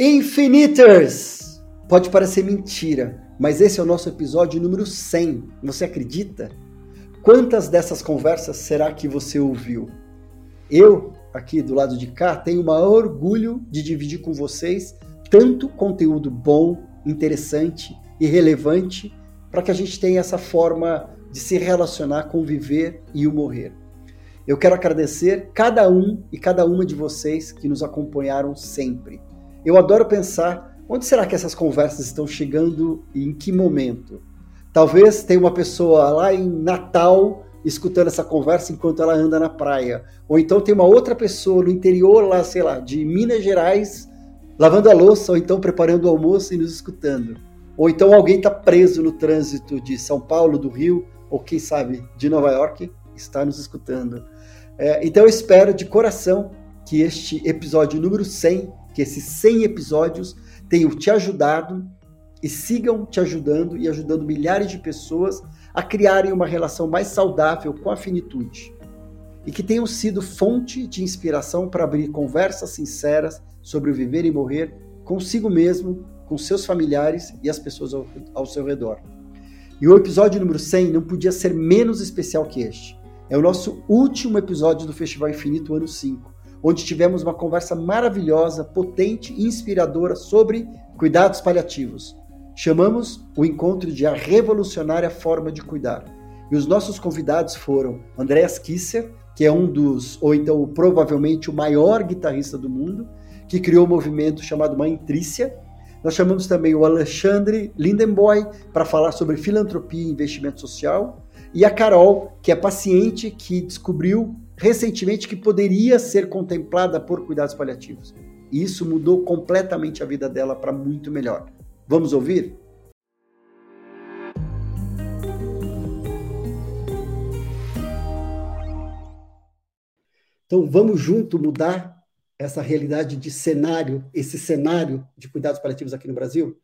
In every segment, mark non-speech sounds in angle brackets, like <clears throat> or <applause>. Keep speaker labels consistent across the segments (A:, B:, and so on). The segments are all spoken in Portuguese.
A: Infiniters! Pode parecer mentira, mas esse é o nosso episódio número 100. Você acredita? Quantas dessas conversas será que você ouviu? Eu, aqui do lado de cá, tenho o maior orgulho de dividir com vocês tanto conteúdo bom, interessante e relevante para que a gente tenha essa forma de se relacionar, conviver e o morrer. Eu quero agradecer cada um e cada uma de vocês que nos acompanharam sempre. Eu adoro pensar onde será que essas conversas estão chegando e em que momento. Talvez tenha uma pessoa lá em Natal escutando essa conversa enquanto ela anda na praia. Ou então tem uma outra pessoa no interior lá, sei lá, de Minas Gerais, lavando a louça, ou então preparando o almoço e nos escutando. Ou então alguém está preso no trânsito de São Paulo, do Rio, ou quem sabe de Nova York, está nos escutando. É, então eu espero de coração que este episódio número 100, que esses 100 episódios tenham te ajudado e sigam te ajudando e ajudando milhares de pessoas a criarem uma relação mais saudável com a finitude. E que tenham sido fonte de inspiração para abrir conversas sinceras sobre viver e morrer consigo mesmo, com seus familiares e as pessoas ao, ao seu redor. E o episódio número 100 não podia ser menos especial que este. É o nosso último episódio do Festival Infinito ano 5, onde tivemos uma conversa maravilhosa, potente e inspiradora sobre cuidados paliativos. Chamamos o encontro de a revolucionária forma de cuidar. E os nossos convidados foram Andreas Kisser, que é um dos, ou então provavelmente o maior guitarrista do mundo, que criou um movimento chamado Mãe Trícia. Nós chamamos também o Alexandre Lindenboy para falar sobre filantropia e investimento social e a Carol, que é paciente que descobriu recentemente que poderia ser contemplada por cuidados paliativos. E isso mudou completamente a vida dela para muito melhor. Vamos ouvir? Então vamos junto mudar essa realidade de cenário, esse cenário de cuidados paliativos aqui no Brasil.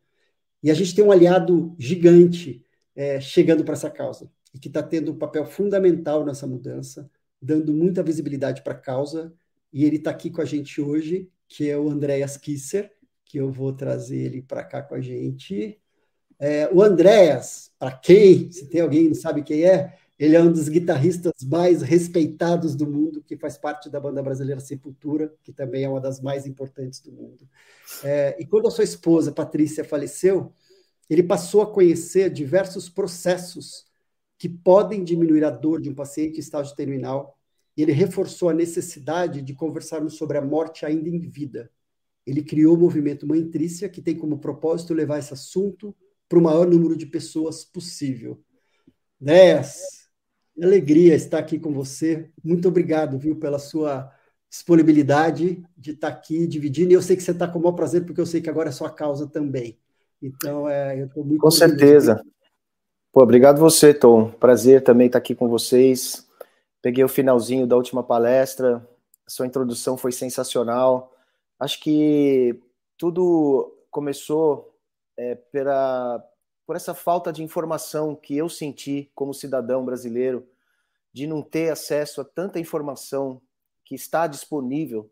A: E a gente tem um aliado gigante é, chegando para essa causa e que está tendo um papel fundamental nessa mudança, dando muita visibilidade para a causa. E ele está aqui com a gente hoje, que é o Andréas Kisser, que eu vou trazer ele para cá com a gente. É, o Andréas, para quem, se tem alguém que não sabe quem é, ele é um dos guitarristas mais respeitados do mundo, que faz parte da banda brasileira Sepultura, que também é uma das mais importantes do mundo. É, e quando a sua esposa, Patrícia, faleceu, ele passou a conhecer diversos processos que podem diminuir a dor de um paciente em estágio terminal, e ele reforçou a necessidade de conversarmos sobre a morte ainda em vida. Ele criou o movimento Mãe Trícia, que tem como propósito levar esse assunto para o maior número de pessoas possível. Nes, alegria estar aqui com você. Muito obrigado, viu, pela sua disponibilidade de estar aqui dividindo. E eu sei que você está com o maior prazer, porque eu sei que agora é sua causa também. Então, é, eu estou muito.
B: Com certeza. Pô, obrigado você, Tom. Prazer também estar aqui com vocês. Peguei o finalzinho da última palestra, sua introdução foi sensacional. Acho que tudo começou é, pela, por essa falta de informação que eu senti como cidadão brasileiro, de não ter acesso a tanta informação que está disponível,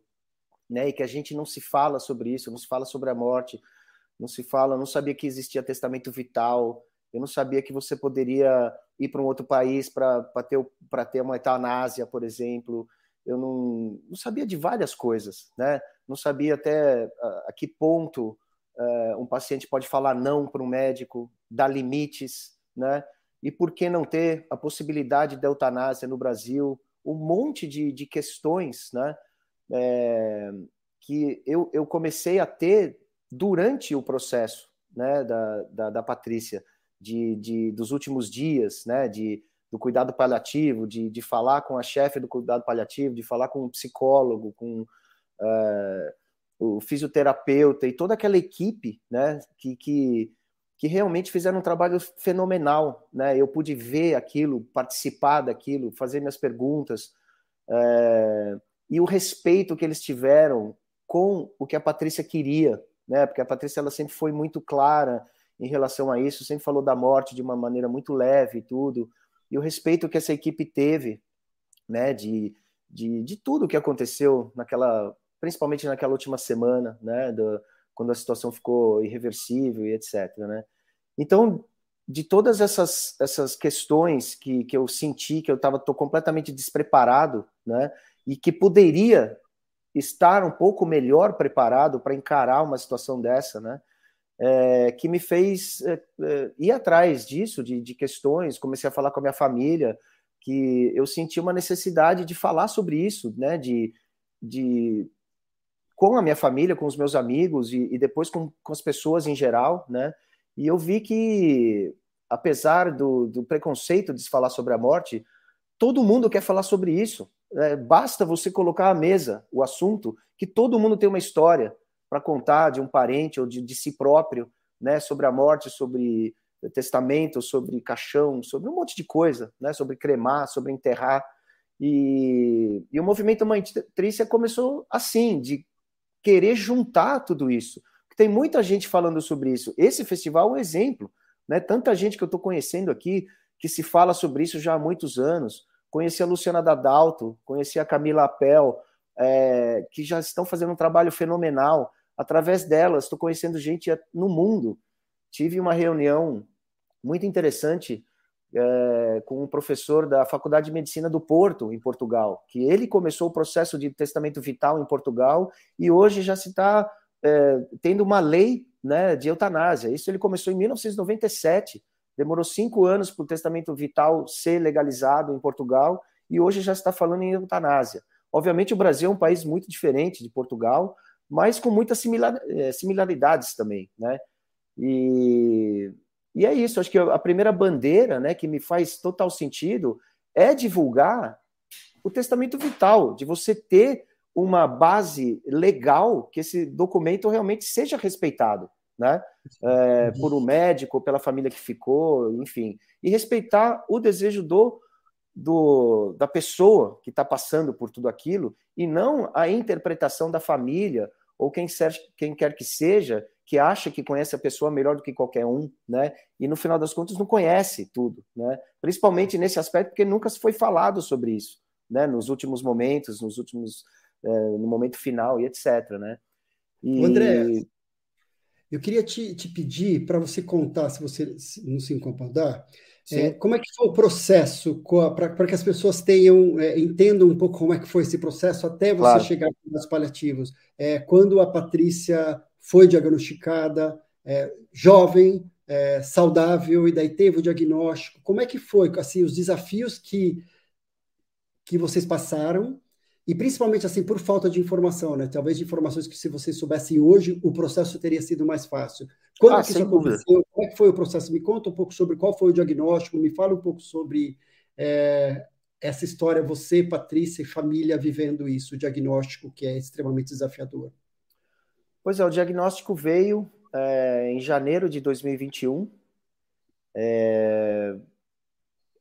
B: né, e que a gente não se fala sobre isso, não se fala sobre a morte, não se fala, não sabia que existia testamento vital, eu não sabia que você poderia ir para um outro país para ter, ter uma eutanásia, por exemplo. Eu não, não sabia de várias coisas, né? Não sabia até a, a que ponto uh, um paciente pode falar não para um médico, dar limites, né? E por que não ter a possibilidade da eutanásia no Brasil? Um monte de, de questões, né? É, que eu, eu comecei a ter durante o processo né, da, da, da Patrícia de, de, dos últimos dias, né, de, do cuidado paliativo, de, de falar com a chefe do cuidado paliativo, de falar com o psicólogo, com uh, o fisioterapeuta e toda aquela equipe, né, que, que, que realmente fizeram um trabalho fenomenal, né, eu pude ver aquilo, participar daquilo, fazer minhas perguntas, uh, e o respeito que eles tiveram com o que a Patrícia queria, né, porque a Patrícia ela sempre foi muito clara, em relação a isso, sempre falou da morte de uma maneira muito leve e tudo, e o respeito que essa equipe teve, né, de, de, de tudo que aconteceu naquela, principalmente naquela última semana, né, do, quando a situação ficou irreversível e etc. Né? Então, de todas essas, essas questões que, que eu senti que eu estava completamente despreparado, né, e que poderia estar um pouco melhor preparado para encarar uma situação dessa, né, é, que me fez é, é, ir atrás disso, de, de questões, comecei a falar com a minha família, que eu senti uma necessidade de falar sobre isso, né, de, de com a minha família, com os meus amigos e, e depois com, com as pessoas em geral, né, e eu vi que, apesar do, do preconceito de se falar sobre a morte, todo mundo quer falar sobre isso. É, basta você colocar à mesa o assunto, que todo mundo tem uma história para contar de um parente ou de, de si próprio, né, sobre a morte, sobre testamento, sobre caixão, sobre um monte de coisa, né, sobre cremar, sobre enterrar. E, e o movimento Mãe Trícia começou assim, de querer juntar tudo isso. Tem muita gente falando sobre isso. Esse festival é um exemplo. Né? Tanta gente que eu estou conhecendo aqui que se fala sobre isso já há muitos anos. Conheci a Luciana Dadalto, conheci a Camila Apel, é, que já estão fazendo um trabalho fenomenal. Através delas, estou conhecendo gente no mundo. Tive uma reunião muito interessante é, com um professor da Faculdade de Medicina do Porto, em Portugal, que ele começou o processo de testamento vital em Portugal e hoje já se está é, tendo uma lei né, de eutanásia. Isso ele começou em 1997, demorou cinco anos para o testamento vital ser legalizado em Portugal e hoje já está falando em eutanásia. Obviamente, o Brasil é um país muito diferente de Portugal, mas com muitas é, similaridades também, né? E, e é isso. Acho que a primeira bandeira, né, que me faz total sentido, é divulgar o testamento vital, de você ter uma base legal que esse documento realmente seja respeitado, né? É, por um médico, pela família que ficou, enfim, e respeitar o desejo do, do da pessoa que está passando por tudo aquilo e não a interpretação da família ou quem, ser, quem quer que seja que acha que conhece a pessoa melhor do que qualquer um, né? E no final das contas não conhece tudo, né? Principalmente nesse aspecto porque nunca se foi falado sobre isso, né? Nos últimos momentos, nos últimos é, no momento final e etc. Né?
A: E... André, eu queria te, te pedir para você contar, se você não se incomodar, é, como é que foi o processo para que as pessoas tenham é, entendam um pouco como é que foi esse processo até você claro. chegar nos paliativos? É, quando a Patrícia foi diagnosticada, é, jovem, é, saudável e daí teve o diagnóstico, como é que foi assim os desafios que que vocês passaram e principalmente assim por falta de informação, né? Talvez de informações que se vocês soubessem hoje, o processo teria sido mais fácil. Quando ah, que isso aconteceu? Dúvida. Como é que foi o processo? Me conta um pouco sobre qual foi o diagnóstico, me fala um pouco sobre é, essa história, você, Patrícia e família vivendo isso, o diagnóstico que é extremamente desafiador.
B: Pois é, o diagnóstico veio é, em janeiro de 2021. É,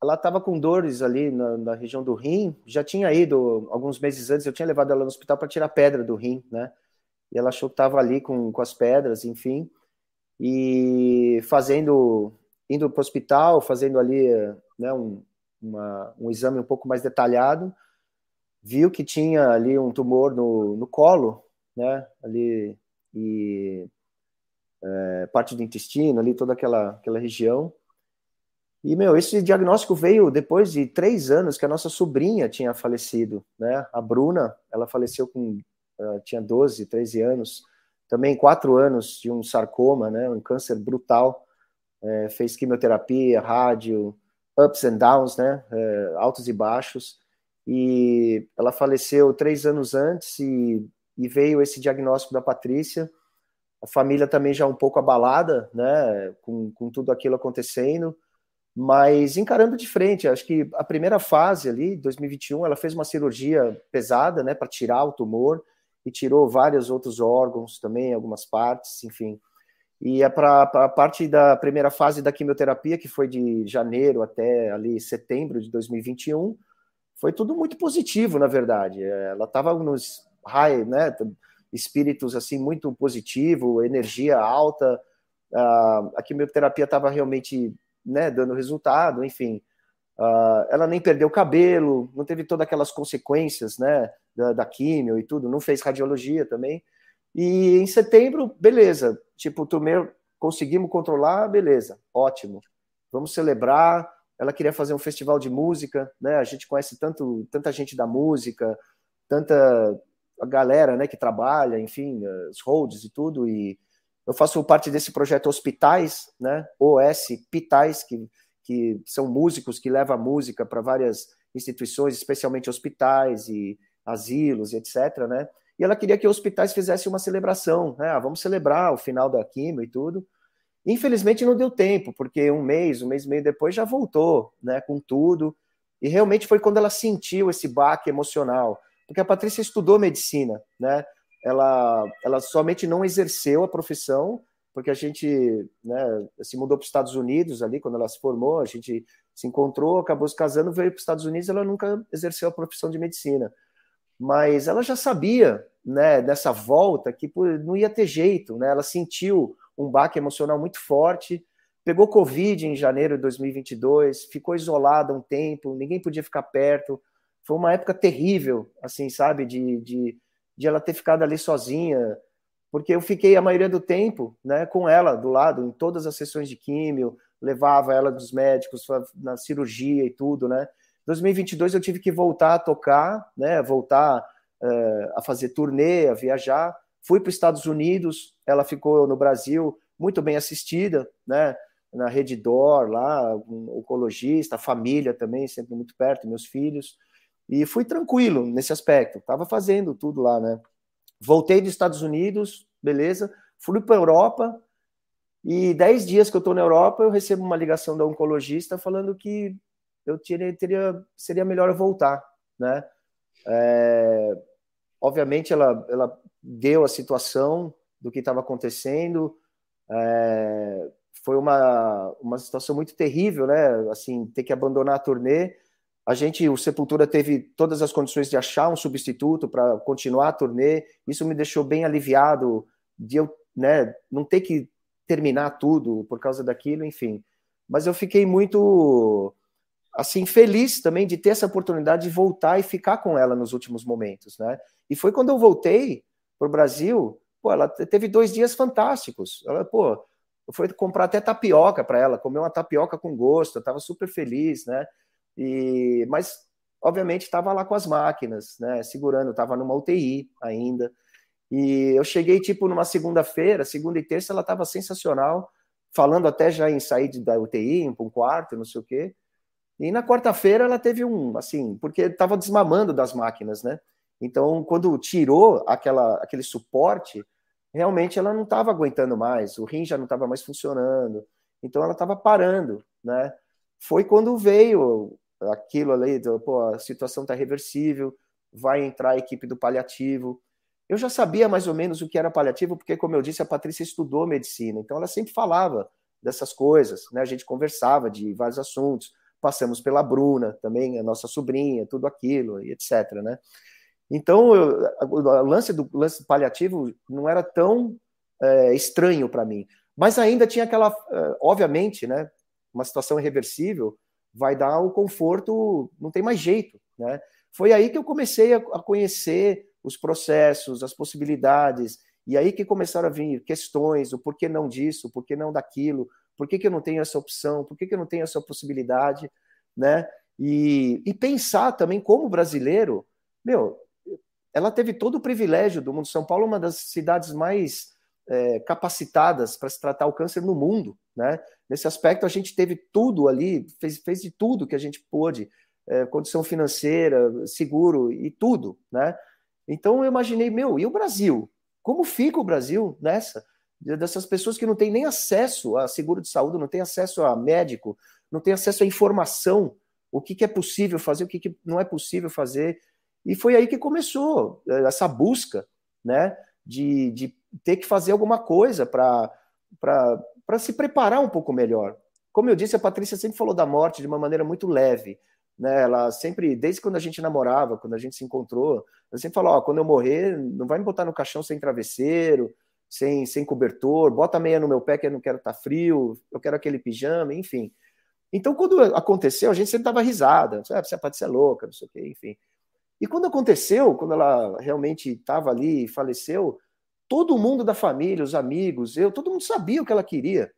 B: ela estava com dores ali na, na, região do rim, já tinha ido alguns meses antes, eu tinha levado ela no hospital para tirar pedra do rim, né? E ela achou que estava ali com, com as pedras, enfim, e fazendo, indo para o hospital, fazendo ali né, um, uma, um exame um pouco mais detalhado, viu que tinha ali um tumor no, no colo, né? Ali, e é, parte do intestino, ali toda aquela, aquela região e, meu, esse diagnóstico veio depois de três anos que a nossa sobrinha tinha falecido, né? A Bruna, ela faleceu com, uh, tinha 12, 13 anos, também quatro anos de um sarcoma, né? Um câncer brutal, é, fez quimioterapia, rádio, ups and downs, né? É, altos e baixos, e ela faleceu três anos antes e, e veio esse diagnóstico da Patrícia, a família também já um pouco abalada, né? Com, com tudo aquilo acontecendo, mas encarando de frente, acho que a primeira fase ali, 2021, ela fez uma cirurgia pesada, né, para tirar o tumor e tirou vários outros órgãos também, algumas partes, enfim. E é para a parte da primeira fase da quimioterapia, que foi de janeiro até ali setembro de 2021, foi tudo muito positivo, na verdade. Ela estava nos high, né, espíritos assim muito positivo, energia alta. A quimioterapia estava realmente né, dando resultado, enfim. Uh, ela nem perdeu o cabelo, não teve todas aquelas consequências, né, da, da químio e tudo, não fez radiologia também. E em setembro, beleza. Tipo, turnê conseguimos controlar, beleza, ótimo. Vamos celebrar. Ela queria fazer um festival de música, né? A gente conhece tanto, tanta gente da música, tanta galera, né, que trabalha, enfim, os holds e tudo. E eu faço parte desse projeto Hospitais, né? OS Pitais, que, que são músicos que levam música para várias instituições, especialmente hospitais e asilos, etc, né? e ela queria que hospitais fizessem uma celebração, né? Ah, vamos celebrar o final da quimio e tudo. Infelizmente não deu tempo, porque um mês, um mês e meio depois já voltou, né, com tudo. E realmente foi quando ela sentiu esse baque emocional, porque a Patrícia estudou medicina, né? Ela, ela somente não exerceu a profissão, porque a gente né, se mudou para os Estados Unidos ali, quando ela se formou, a gente se encontrou, acabou se casando, veio para os Estados Unidos, ela nunca exerceu a profissão de medicina mas ela já sabia, né, dessa volta que não ia ter jeito, né? Ela sentiu um baque emocional muito forte, pegou Covid em janeiro de 2022, ficou isolada um tempo, ninguém podia ficar perto. Foi uma época terrível, assim, sabe, de, de, de ela ter ficado ali sozinha, porque eu fiquei a maioria do tempo, né, com ela do lado, em todas as sessões de químio, levava ela dos médicos na cirurgia e tudo, né? 2022 eu tive que voltar a tocar, né, voltar uh, a fazer turnê, a viajar. Fui para os Estados Unidos, ela ficou no Brasil muito bem assistida, né, na Rede Dor, lá, um oncologista, família também, sempre muito perto, meus filhos. E fui tranquilo nesse aspecto, estava fazendo tudo lá, né. Voltei dos Estados Unidos, beleza, fui para a Europa, e dez dias que eu estou na Europa, eu recebo uma ligação da oncologista falando que eu teria, teria seria melhor voltar, né? É, obviamente ela, ela deu a situação do que estava acontecendo, é, foi uma, uma situação muito terrível, né? Assim, ter que abandonar a turnê. A gente, o Sepultura teve todas as condições de achar um substituto para continuar a turnê. Isso me deixou bem aliviado de eu, né, não ter que terminar tudo por causa daquilo, enfim. Mas eu fiquei muito assim feliz também de ter essa oportunidade de voltar e ficar com ela nos últimos momentos, né? E foi quando eu voltei para o Brasil, pô, ela teve dois dias fantásticos. Ela, pô, eu fui comprar até tapioca para ela, comer uma tapioca com gosto, eu estava super feliz, né? E mas obviamente estava lá com as máquinas, né? Segurando, estava numa UTI ainda. E eu cheguei tipo numa segunda-feira, segunda e terça, ela estava sensacional, falando até já em sair da UTI, para um quarto, não sei o quê. E na quarta-feira ela teve um, assim, porque estava desmamando das máquinas, né? Então, quando tirou aquela, aquele suporte, realmente ela não estava aguentando mais, o rim já não estava mais funcionando, então ela estava parando, né? Foi quando veio aquilo ali, pô, a situação está reversível, vai entrar a equipe do paliativo. Eu já sabia mais ou menos o que era paliativo, porque, como eu disse, a Patrícia estudou medicina, então ela sempre falava dessas coisas, né? A gente conversava de vários assuntos passamos pela Bruna também, a nossa sobrinha, tudo aquilo, e etc. Né? Então, eu, o lance do lance paliativo não era tão é, estranho para mim, mas ainda tinha aquela, é, obviamente, né, uma situação irreversível vai dar o conforto, não tem mais jeito, né? Foi aí que eu comecei a, a conhecer os processos, as possibilidades, e aí que começaram a vir questões, o porquê não disso, o porquê não daquilo, por que, que eu não tenho essa opção? Por que, que eu não tenho essa possibilidade? Né? E, e pensar também como brasileiro, meu, ela teve todo o privilégio do mundo. São Paulo é uma das cidades mais é, capacitadas para se tratar o câncer no mundo, né? Nesse aspecto, a gente teve tudo ali, fez, fez de tudo que a gente pôde, é, condição financeira, seguro e tudo, né? Então eu imaginei, meu, e o Brasil? Como fica o Brasil nessa? dessas pessoas que não têm nem acesso a seguro de saúde, não têm acesso a médico, não têm acesso à informação, o que, que é possível fazer, o que, que não é possível fazer. E foi aí que começou eh, essa busca, né, de, de ter que fazer alguma coisa para se preparar um pouco melhor. Como eu disse, a Patrícia sempre falou da morte de uma maneira muito leve. Né? Ela sempre, desde quando a gente namorava, quando a gente se encontrou, ela sempre falou: oh, quando eu morrer, não vai me botar no caixão sem travesseiro, sem, sem cobertor, bota a meia no meu pé que eu não quero estar tá frio, eu quero aquele pijama, enfim. Então, quando aconteceu, a gente sempre dava risada, ah, você pode ser louca, não sei o quê, enfim. E quando aconteceu, quando ela realmente estava ali e faleceu, todo mundo da família, os amigos, eu, todo mundo sabia o que ela queria.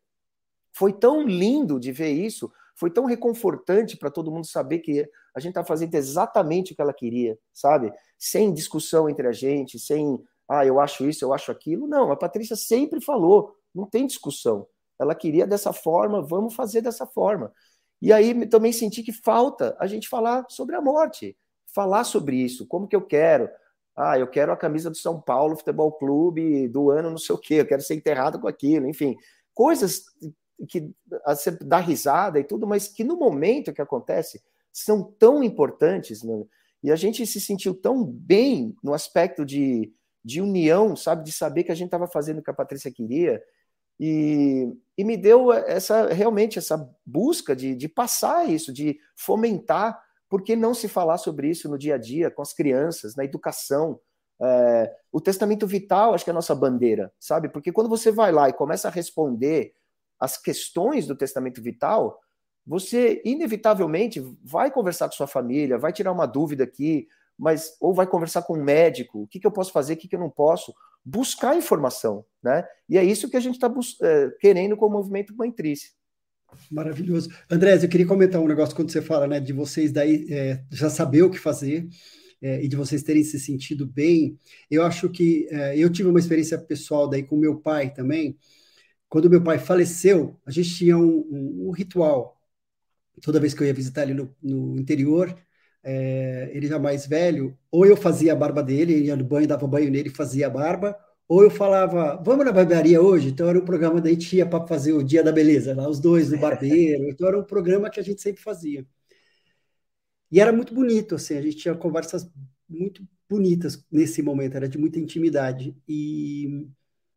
B: Foi tão lindo de ver isso, foi tão reconfortante para todo mundo saber que a gente está fazendo exatamente o que ela queria, sabe? Sem discussão entre a gente, sem, ah, eu acho isso, eu acho aquilo. Não, a Patrícia sempre falou, não tem discussão. Ela queria dessa forma, vamos fazer dessa forma. E aí também senti que falta a gente falar sobre a morte, falar sobre isso, como que eu quero. Ah, eu quero a camisa do São Paulo Futebol Clube do ano não sei o quê, eu quero ser enterrado com aquilo, enfim, coisas que você dá risada e tudo, mas que no momento que acontece são tão importantes, né? e a gente se sentiu tão bem no aspecto de, de união, sabe, de saber que a gente estava fazendo o que a Patrícia queria, e, e me deu essa realmente essa busca de, de passar isso, de fomentar, por que não se falar sobre isso no dia a dia, com as crianças, na educação, é, o testamento vital, acho que é a nossa bandeira, sabe? Porque quando você vai lá e começa a responder as questões do testamento vital, você inevitavelmente vai conversar com sua família, vai tirar uma dúvida aqui, mas ou vai conversar com um médico, o que, que eu posso fazer, o que, que eu não posso, buscar informação, né? E é isso que a gente está é, querendo com o movimento Mãe-Trice.
A: Maravilhoso. Andrés, eu queria comentar um negócio quando você fala, né, de vocês daí é, já saber o que fazer é, e de vocês terem se sentido bem. Eu acho que é, eu tive uma experiência pessoal daí com meu pai também, quando meu pai faleceu, a gente tinha um, um, um ritual. Toda vez que eu ia visitar ele no, no interior, é, ele já mais velho, ou eu fazia a barba dele, ele ia no banho, dava banho nele, fazia a barba, ou eu falava, vamos na barbearia hoje? Então era um programa da gente ia para fazer o Dia da Beleza, lá os dois no barbeiro. Então era um programa que a gente sempre fazia. E era muito bonito, assim, a gente tinha conversas muito bonitas nesse momento, era de muita intimidade. E,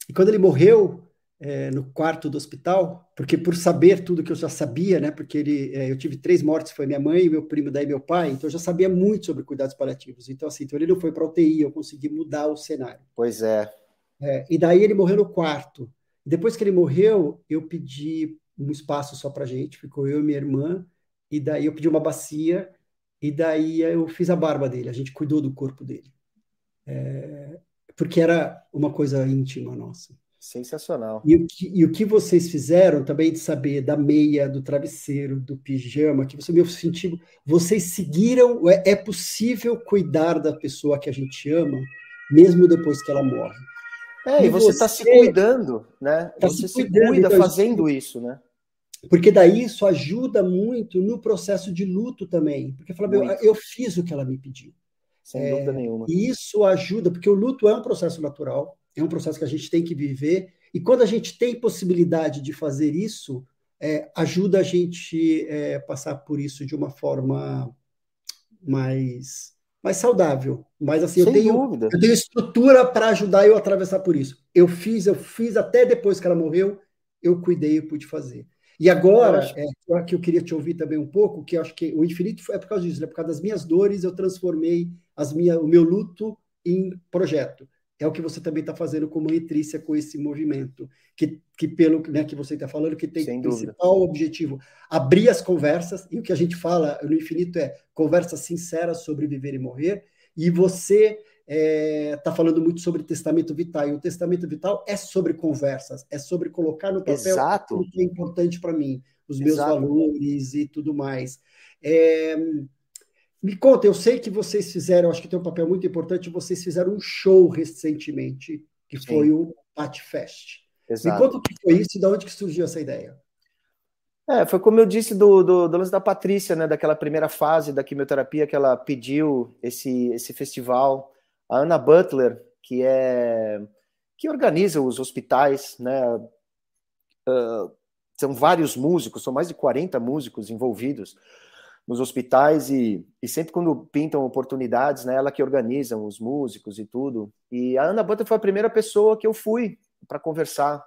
A: e quando ele morreu, é, no quarto do hospital, porque por saber tudo que eu já sabia, né? Porque ele, é, eu tive três mortes, foi minha mãe, meu primo, daí meu pai, então eu já sabia muito sobre cuidados paliativos. Então assim, então ele não foi para UTI, eu consegui mudar o cenário.
B: Pois é.
A: É. E daí ele morreu no quarto. Depois que ele morreu, eu pedi um espaço só para gente, ficou eu e minha irmã, e daí eu pedi uma bacia, e daí eu fiz a barba dele, a gente cuidou do corpo dele. É, porque era uma coisa íntima nossa.
B: Sensacional.
A: E o, que, e o que vocês fizeram também de saber da meia, do travesseiro, do pijama, que você meu sentido, vocês seguiram, é, é possível cuidar da pessoa que a gente ama, mesmo depois que ela morre.
B: É, e, você está se cuidando, né? Tá você se, cuidando, se cuida então, fazendo isso, né?
A: Porque daí isso ajuda muito no processo de luto também. Porque fala, eu, eu fiz o que ela me pediu.
B: Sem é, dúvida nenhuma.
A: E isso ajuda, porque o luto é um processo natural é um processo que a gente tem que viver. E quando a gente tem possibilidade de fazer isso, é, ajuda a gente é, passar por isso de uma forma mais mais saudável. Mas assim, eu tenho, eu tenho estrutura para ajudar eu a atravessar por isso. Eu fiz, eu fiz até depois que ela morreu, eu cuidei, eu pude fazer. E agora, é, que eu queria te ouvir também um pouco, que eu acho que o infinito é por causa disso, né? por causa das minhas dores, eu transformei as minha, o meu luto em projeto é o que você também está fazendo como Etrícia com esse movimento, que, que pelo né, que você está falando, que tem Sem principal dúvida. objetivo abrir as conversas, e o que a gente fala no infinito é conversas sinceras sobre viver e morrer, e você está é, tá falando muito sobre testamento vital, e o testamento vital é sobre conversas, é sobre colocar no papel
B: Exato.
A: o que é importante para mim, os meus Exato. valores e tudo mais. É, me conta, eu sei que vocês fizeram, acho que tem um papel muito importante, vocês fizeram um show recentemente, que Sim. foi o Pat Fest. Exato. Me conta o que foi isso e de onde que surgiu essa ideia.
B: É, foi como eu disse do, do, do lance da Patrícia, né, daquela primeira fase da quimioterapia que ela pediu esse, esse festival. A Ana Butler, que é que organiza os hospitais, né, uh, são vários músicos, são mais de 40 músicos envolvidos nos hospitais e, e sempre quando pintam oportunidades, né, ela que organiza os músicos e tudo. E a Ana Bota foi a primeira pessoa que eu fui para conversar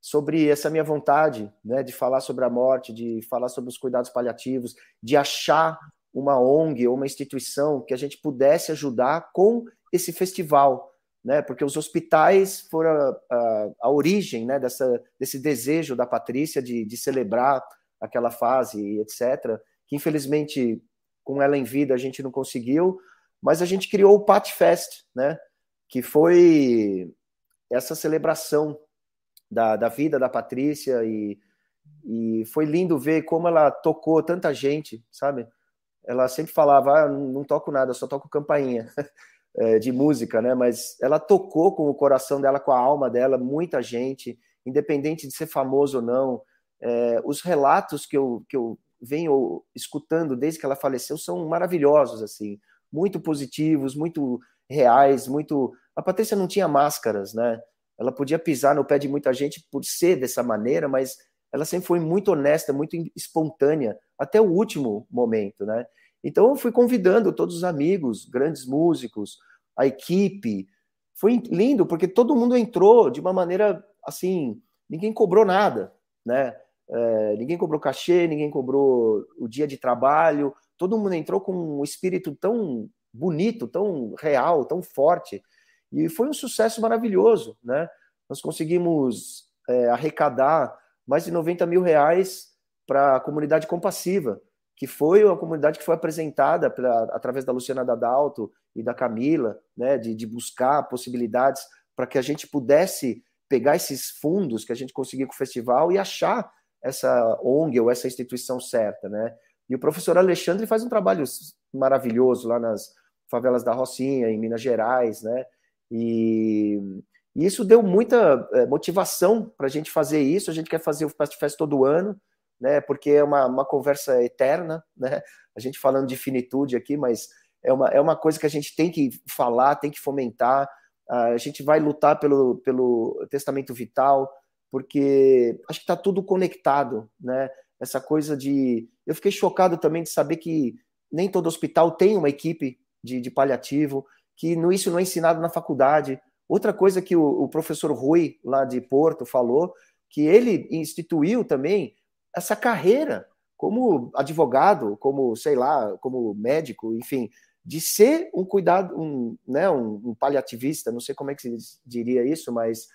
B: sobre essa minha vontade, né, de falar sobre a morte, de falar sobre os cuidados paliativos, de achar uma ONG ou uma instituição que a gente pudesse ajudar com esse festival, né, porque os hospitais foram a, a, a origem, né, dessa, desse desejo da Patrícia de, de celebrar aquela fase, etc que infelizmente com ela em vida a gente não conseguiu, mas a gente criou o Pat Fest, né? Que foi essa celebração da, da vida da Patrícia e, e foi lindo ver como ela tocou tanta gente, sabe? Ela sempre falava, ah, não, toco nada, só toco campainha é, <laughs> de música, né? Mas ela tocou com o coração dela, com a alma dela, muita gente, independente de ser famoso ou não. É, os relatos que eu, que eu venho escutando desde que ela faleceu são maravilhosos, assim, muito positivos, muito reais, muito. A Patrícia não tinha máscaras, né? Ela podia pisar no pé de muita gente por ser dessa maneira, mas ela sempre foi muito honesta, muito espontânea, até o último momento, né? Então eu fui convidando todos os amigos, grandes músicos, a equipe. Foi lindo, porque todo mundo entrou de uma maneira assim, ninguém cobrou nada, né? É, ninguém cobrou cachê, ninguém cobrou o dia de trabalho, todo mundo entrou com um espírito tão bonito, tão real, tão forte. E foi um sucesso maravilhoso, né? Nós conseguimos é, arrecadar mais de 90 mil reais para a comunidade compassiva, que foi uma comunidade que foi apresentada pra, através da Luciana Dadalto e da Camila, né, de, de buscar possibilidades para que a gente pudesse pegar esses fundos que a gente conseguiu com o festival e achar essa ONG ou essa instituição certa, né? E o professor Alexandre faz um trabalho maravilhoso lá nas favelas da Rocinha, em Minas Gerais, né? E, e isso deu muita é, motivação para a gente fazer isso. A gente quer fazer o Fast Fest todo ano, né? Porque é uma, uma conversa eterna, <laughs> né? A gente falando de finitude aqui, mas é uma, é uma coisa que a gente tem que falar, tem que fomentar. A gente vai lutar pelo, pelo testamento vital, porque acho que está tudo conectado, né? Essa coisa de. Eu fiquei chocado também de saber que nem todo hospital tem uma equipe de, de paliativo que isso não é ensinado na faculdade. Outra coisa que o, o professor Rui, lá de Porto, falou, que ele instituiu também essa carreira como advogado, como, sei lá, como médico, enfim, de ser um cuidado, um, né, um, um paliativista, não sei como é que se diria isso, mas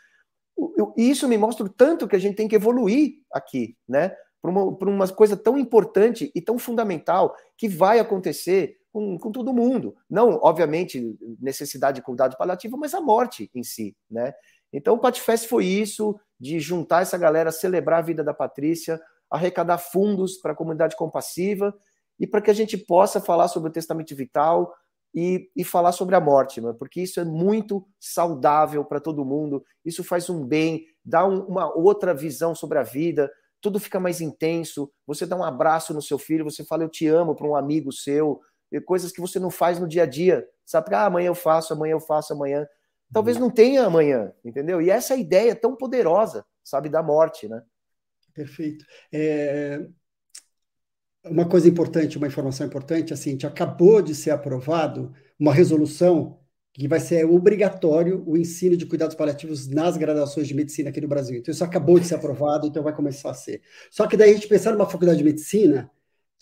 B: isso me mostra o tanto que a gente tem que evoluir aqui, né? Para uma, uma coisa tão importante e tão fundamental que vai acontecer com, com todo mundo. Não, obviamente, necessidade de cuidado paliativo, mas a morte em si, né? Então, o Patifest foi isso, de juntar essa galera, celebrar a vida da Patrícia, arrecadar fundos para a comunidade compassiva e para que a gente possa falar sobre o testamento vital e, e falar sobre a morte, né? porque isso é muito saudável para todo mundo, isso faz um bem, dá um, uma outra visão sobre a vida, tudo fica mais intenso. Você dá um abraço no seu filho, você fala eu te amo para um amigo seu, coisas que você não faz no dia a dia. Sabe, ah, amanhã eu faço, amanhã eu faço, amanhã. Talvez uhum. não tenha amanhã, entendeu? E essa é ideia tão poderosa, sabe, da morte, né?
A: Perfeito. É... Uma coisa importante, uma informação importante, assim, acabou de ser aprovado uma resolução que vai ser obrigatório o ensino de cuidados paliativos nas graduações de medicina aqui no Brasil. Então, isso acabou de ser aprovado, então vai começar a ser. Só que daí a gente pensar numa faculdade de medicina,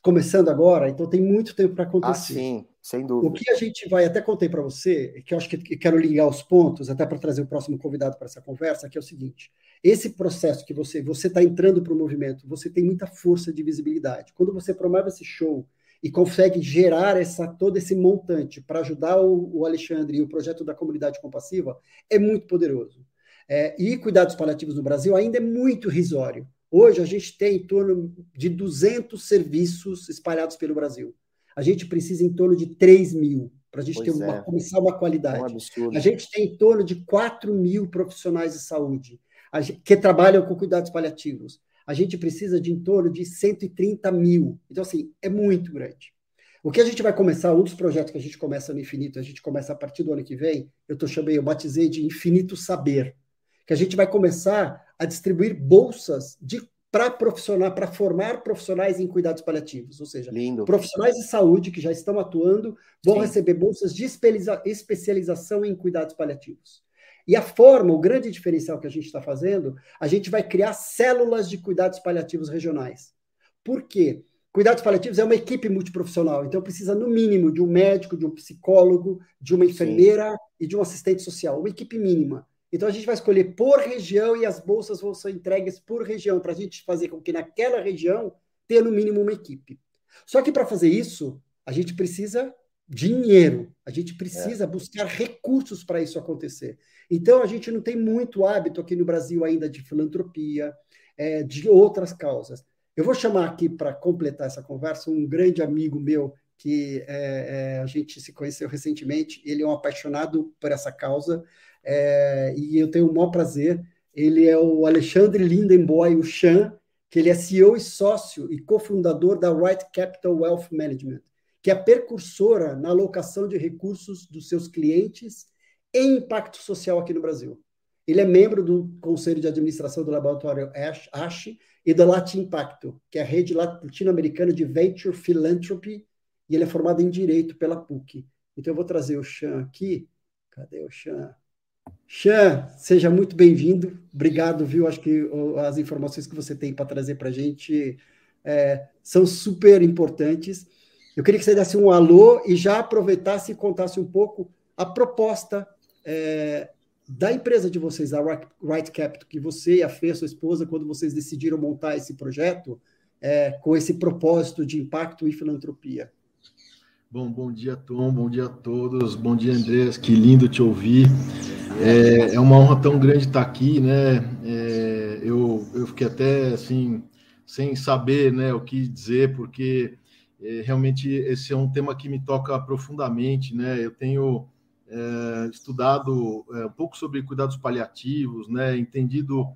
A: começando agora, então tem muito tempo para acontecer. Ah,
B: sim, sem dúvida.
A: O que a gente vai, até contei para você, que eu acho que quero ligar os pontos, até para trazer o próximo convidado para essa conversa, que é o seguinte: esse processo que você você está entrando para o movimento, você tem muita força de visibilidade. Quando você promove esse show e consegue gerar essa todo esse montante para ajudar o, o, Alexandre e o projeto da comunidade compassiva, é muito poderoso. É, e cuidados paliativos no Brasil ainda é muito risório. Hoje a gente tem em torno de 200 serviços espalhados pelo Brasil. A gente precisa em torno de 3 mil para a gente pois ter uma, é. começar uma qualidade. É um a gente tem em torno de 4 mil profissionais de saúde gente, que trabalham com cuidados paliativos. A gente precisa de em torno de 130 mil. Então, assim, é muito grande. O que a gente vai começar, um dos projetos que a gente começa no Infinito, a gente começa a partir do ano que vem, eu tô chamei, eu batizei de Infinito Saber, que a gente vai começar a distribuir bolsas de para profissional, para formar profissionais em cuidados paliativos, ou seja,
B: Lindo.
A: profissionais de saúde que já estão atuando vão Sim. receber bolsas de especialização em cuidados paliativos. E a forma, o grande diferencial que a gente está fazendo, a gente vai criar células de cuidados paliativos regionais. Por quê? Cuidados paliativos é uma equipe multiprofissional, então precisa, no mínimo, de um médico, de um psicólogo, de uma enfermeira Sim. e de um assistente social, uma equipe mínima. Então a gente vai escolher por região e as bolsas vão ser entregues por região, para a gente fazer com que naquela região tenha no mínimo uma equipe. Só que para fazer isso, a gente precisa dinheiro. A gente precisa é. buscar recursos para isso acontecer. Então, a gente não tem muito hábito aqui no Brasil ainda de filantropia, é, de outras causas. Eu vou chamar aqui para completar essa conversa um grande amigo meu que é, é, a gente se conheceu recentemente. Ele é um apaixonado por essa causa é, e eu tenho o maior prazer. Ele é o Alexandre Lindenboy, o Chan, que ele é CEO e sócio e cofundador da Right Capital Wealth Management que é precursora na alocação de recursos dos seus clientes em impacto social aqui no Brasil. Ele é membro do Conselho de Administração do Laboratório ASH e da Latin Impacto, que é a rede latino-americana de Venture Philanthropy, e ele é formado em Direito pela PUC. Então eu vou trazer o Chan aqui. Cadê o Chan? Chan, seja muito bem-vindo. Obrigado, viu? Acho que as informações que você tem para trazer para a gente é, são super importantes. Eu queria que você desse um alô e já aproveitasse e contasse um pouco a proposta é, da empresa de vocês, a Right Capital, que você e a Fê, sua esposa, quando vocês decidiram montar esse projeto, é, com esse propósito de impacto e filantropia.
C: Bom, bom dia, Tom, bom dia a todos, bom dia, Andrés, que lindo te ouvir. É, é uma honra tão grande estar aqui, né? É, eu, eu fiquei até assim, sem saber né, o que dizer, porque é, realmente esse é um tema que me toca profundamente, né? Eu tenho é, estudado é, um pouco sobre cuidados paliativos, né? Entendido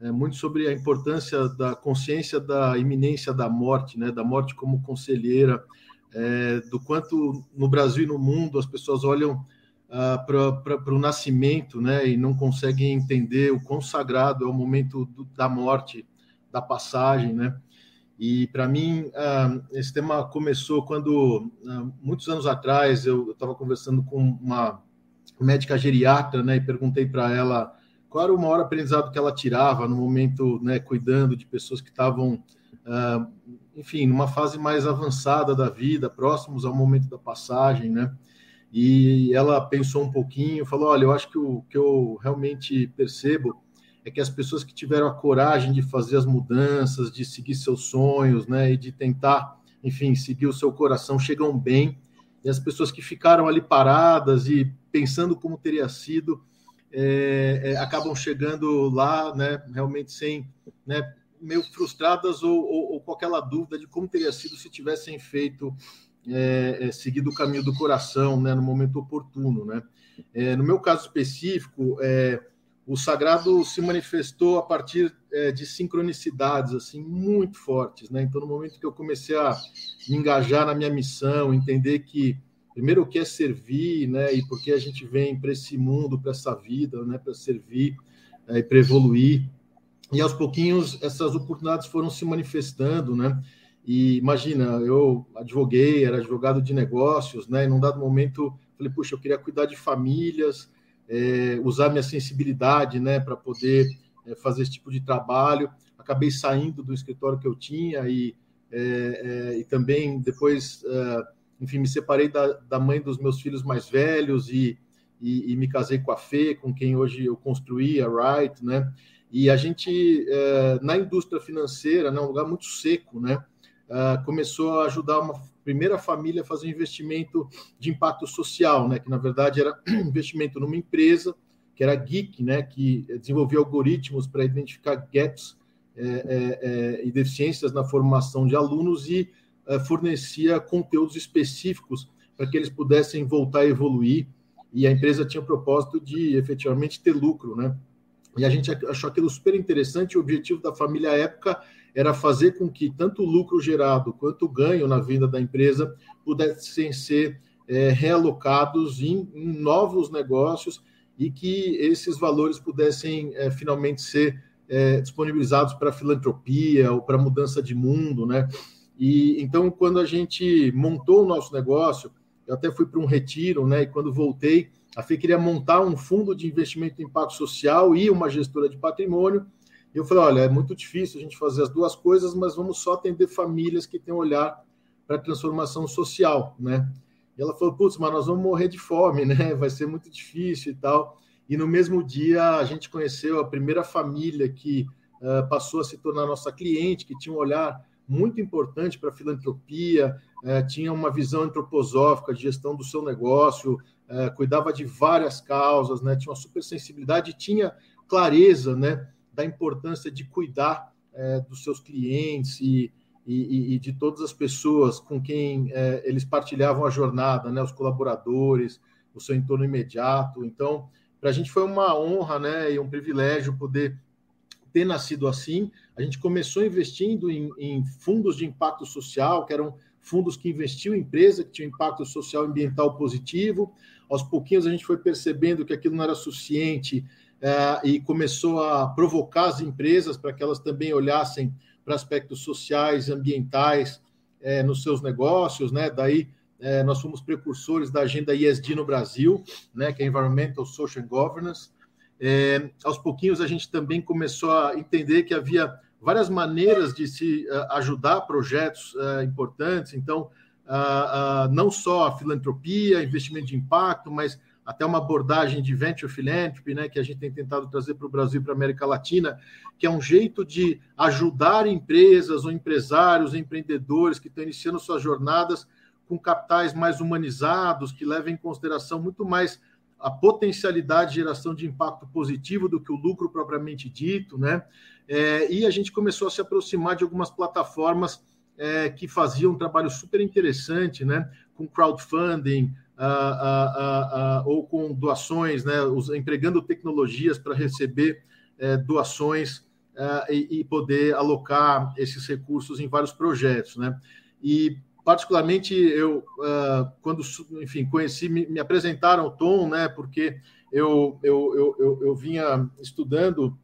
C: é, muito sobre a importância da consciência da iminência da morte, né? Da morte como conselheira, do quanto no Brasil e no mundo as pessoas olham ah, para o nascimento, né? E não conseguem entender o quão sagrado é o momento do, da morte, da passagem, né? E para mim, uh, esse tema começou quando, uh, muitos anos atrás, eu estava conversando com uma médica geriatra, né, e perguntei para ela qual era o maior aprendizado que ela tirava no momento, né, cuidando de pessoas que estavam, enfim, numa fase mais avançada da vida, próximos ao momento da passagem, né? E ela pensou um pouquinho, falou: olha, eu acho que o que eu realmente percebo é que as pessoas que tiveram a coragem de fazer as mudanças, de seguir seus sonhos, né, e de tentar, enfim, seguir o seu coração, chegam bem. E as pessoas que ficaram ali paradas e pensando como teria sido, é, é, acabam chegando lá, né, realmente sem, né, meio frustradas ou, ou, ou, com aquela dúvida de como teria sido se tivessem feito, é, é seguido o caminho do coração, né, no momento oportuno, né. É, no meu caso específico, é, o sagrado se manifestou a partir é, de sincronicidades assim muito fortes, né? Então, no momento que eu comecei a me engajar na minha missão, entender que primeiro o que é servir, né? E porque a gente vem para esse mundo, para essa vida, né? Para servir é, e para evoluir. E aos pouquinhos essas oportunidades foram se manifestando, né? E imagina, eu advoguei, era advogado de negócios, né? E num dado momento falei, puxa, eu queria cuidar de famílias é, usar minha sensibilidade né, para poder é, fazer esse tipo de trabalho. Acabei saindo do escritório que eu tinha e, é, é e também depois, é, enfim, me separei da, da, mãe dos meus filhos mais velhos e, e, e, me casei com a Fê, com quem hoje eu construí a Wright, né? E a gente, é, na indústria financeira, né, um lugar muito seco, né? Começou a ajudar uma primeira família a fazer um investimento de impacto social, né? Que na verdade era <clears throat> investimento numa empresa que era Geek, né? Que desenvolvia algoritmos para identificar gaps é, é, e deficiências na formação de alunos e fornecia conteúdos específicos para que eles pudessem voltar a evoluir. E a empresa tinha o propósito de efetivamente ter lucro, né? E a gente achou aquilo super interessante. O objetivo da família à época era fazer com que tanto o lucro gerado quanto o ganho na venda da empresa pudessem ser é, realocados em, em, novos negócios e que esses valores pudessem é, finalmente ser é, disponibilizados para filantropia ou para mudança de mundo, né? E então, quando a gente montou o nosso negócio, eu até fui para um retiro, né? E quando voltei, a FE queria montar um fundo de investimento em impacto social e uma gestora de patrimônio e eu falei: olha, é muito difícil a gente fazer as duas coisas, mas vamos só atender famílias que têm um olhar para a transformação social, né? E ela falou: putz, mas nós vamos morrer de fome, <laughs> né? Vai ser muito difícil e tal. E no mesmo dia a gente conheceu a primeira família que uh, passou a se tornar nossa cliente, que tinha um olhar muito importante para a filantropia, é, tinha uma visão antroposófica de gestão do seu negócio, é, cuidava de várias causas, né, tinha uma super sensibilidade, tinha clareza né, da importância de cuidar é, dos seus clientes e, e, e, de todas as pessoas com quem é, eles partilhavam a jornada, né, os colaboradores, o seu entorno imediato. Então, para a gente foi uma honra né, e um privilégio poder ter nascido assim. A gente começou investindo em, em fundos de impacto social, que eram fundos que investiam em empresa, que tinham impacto social e ambiental positivo. Aos pouquinhos a gente foi percebendo que aquilo não era suficiente e começou a provocar as empresas para que elas também olhassem para aspectos sociais ambientais é, nos seus negócios, né? Daí é, nós fomos precursores da agenda ESG no Brasil, né? Que é Environmental, Social and Governance. É, aos pouquinhos a gente também começou a entender que havia várias maneiras de se uh, ajudar projetos uh, importantes. Então, uh, não só a filantropia, investimento de impacto, mas até uma abordagem de venture philanthropy, né, que a gente tem tentado trazer para o Brasil e para a América Latina, que é um jeito de ajudar empresas ou empresários, empreendedores que estão iniciando suas jornadas com capitais mais humanizados, que levem em consideração muito mais a potencialidade de geração de impacto positivo do que o lucro propriamente dito, né? É, e a gente começou a se aproximar de algumas plataformas é, que faziam um trabalho super interessante, né? Com crowdfunding ou com doações, né? empregando tecnologias para receber é, doações e, e, poder alocar esses recursos em vários projetos, né? E particularmente eu uh, quando enfim conheci me, me, apresentaram o Tom né porque eu eu, eu, eu, eu vinha estudando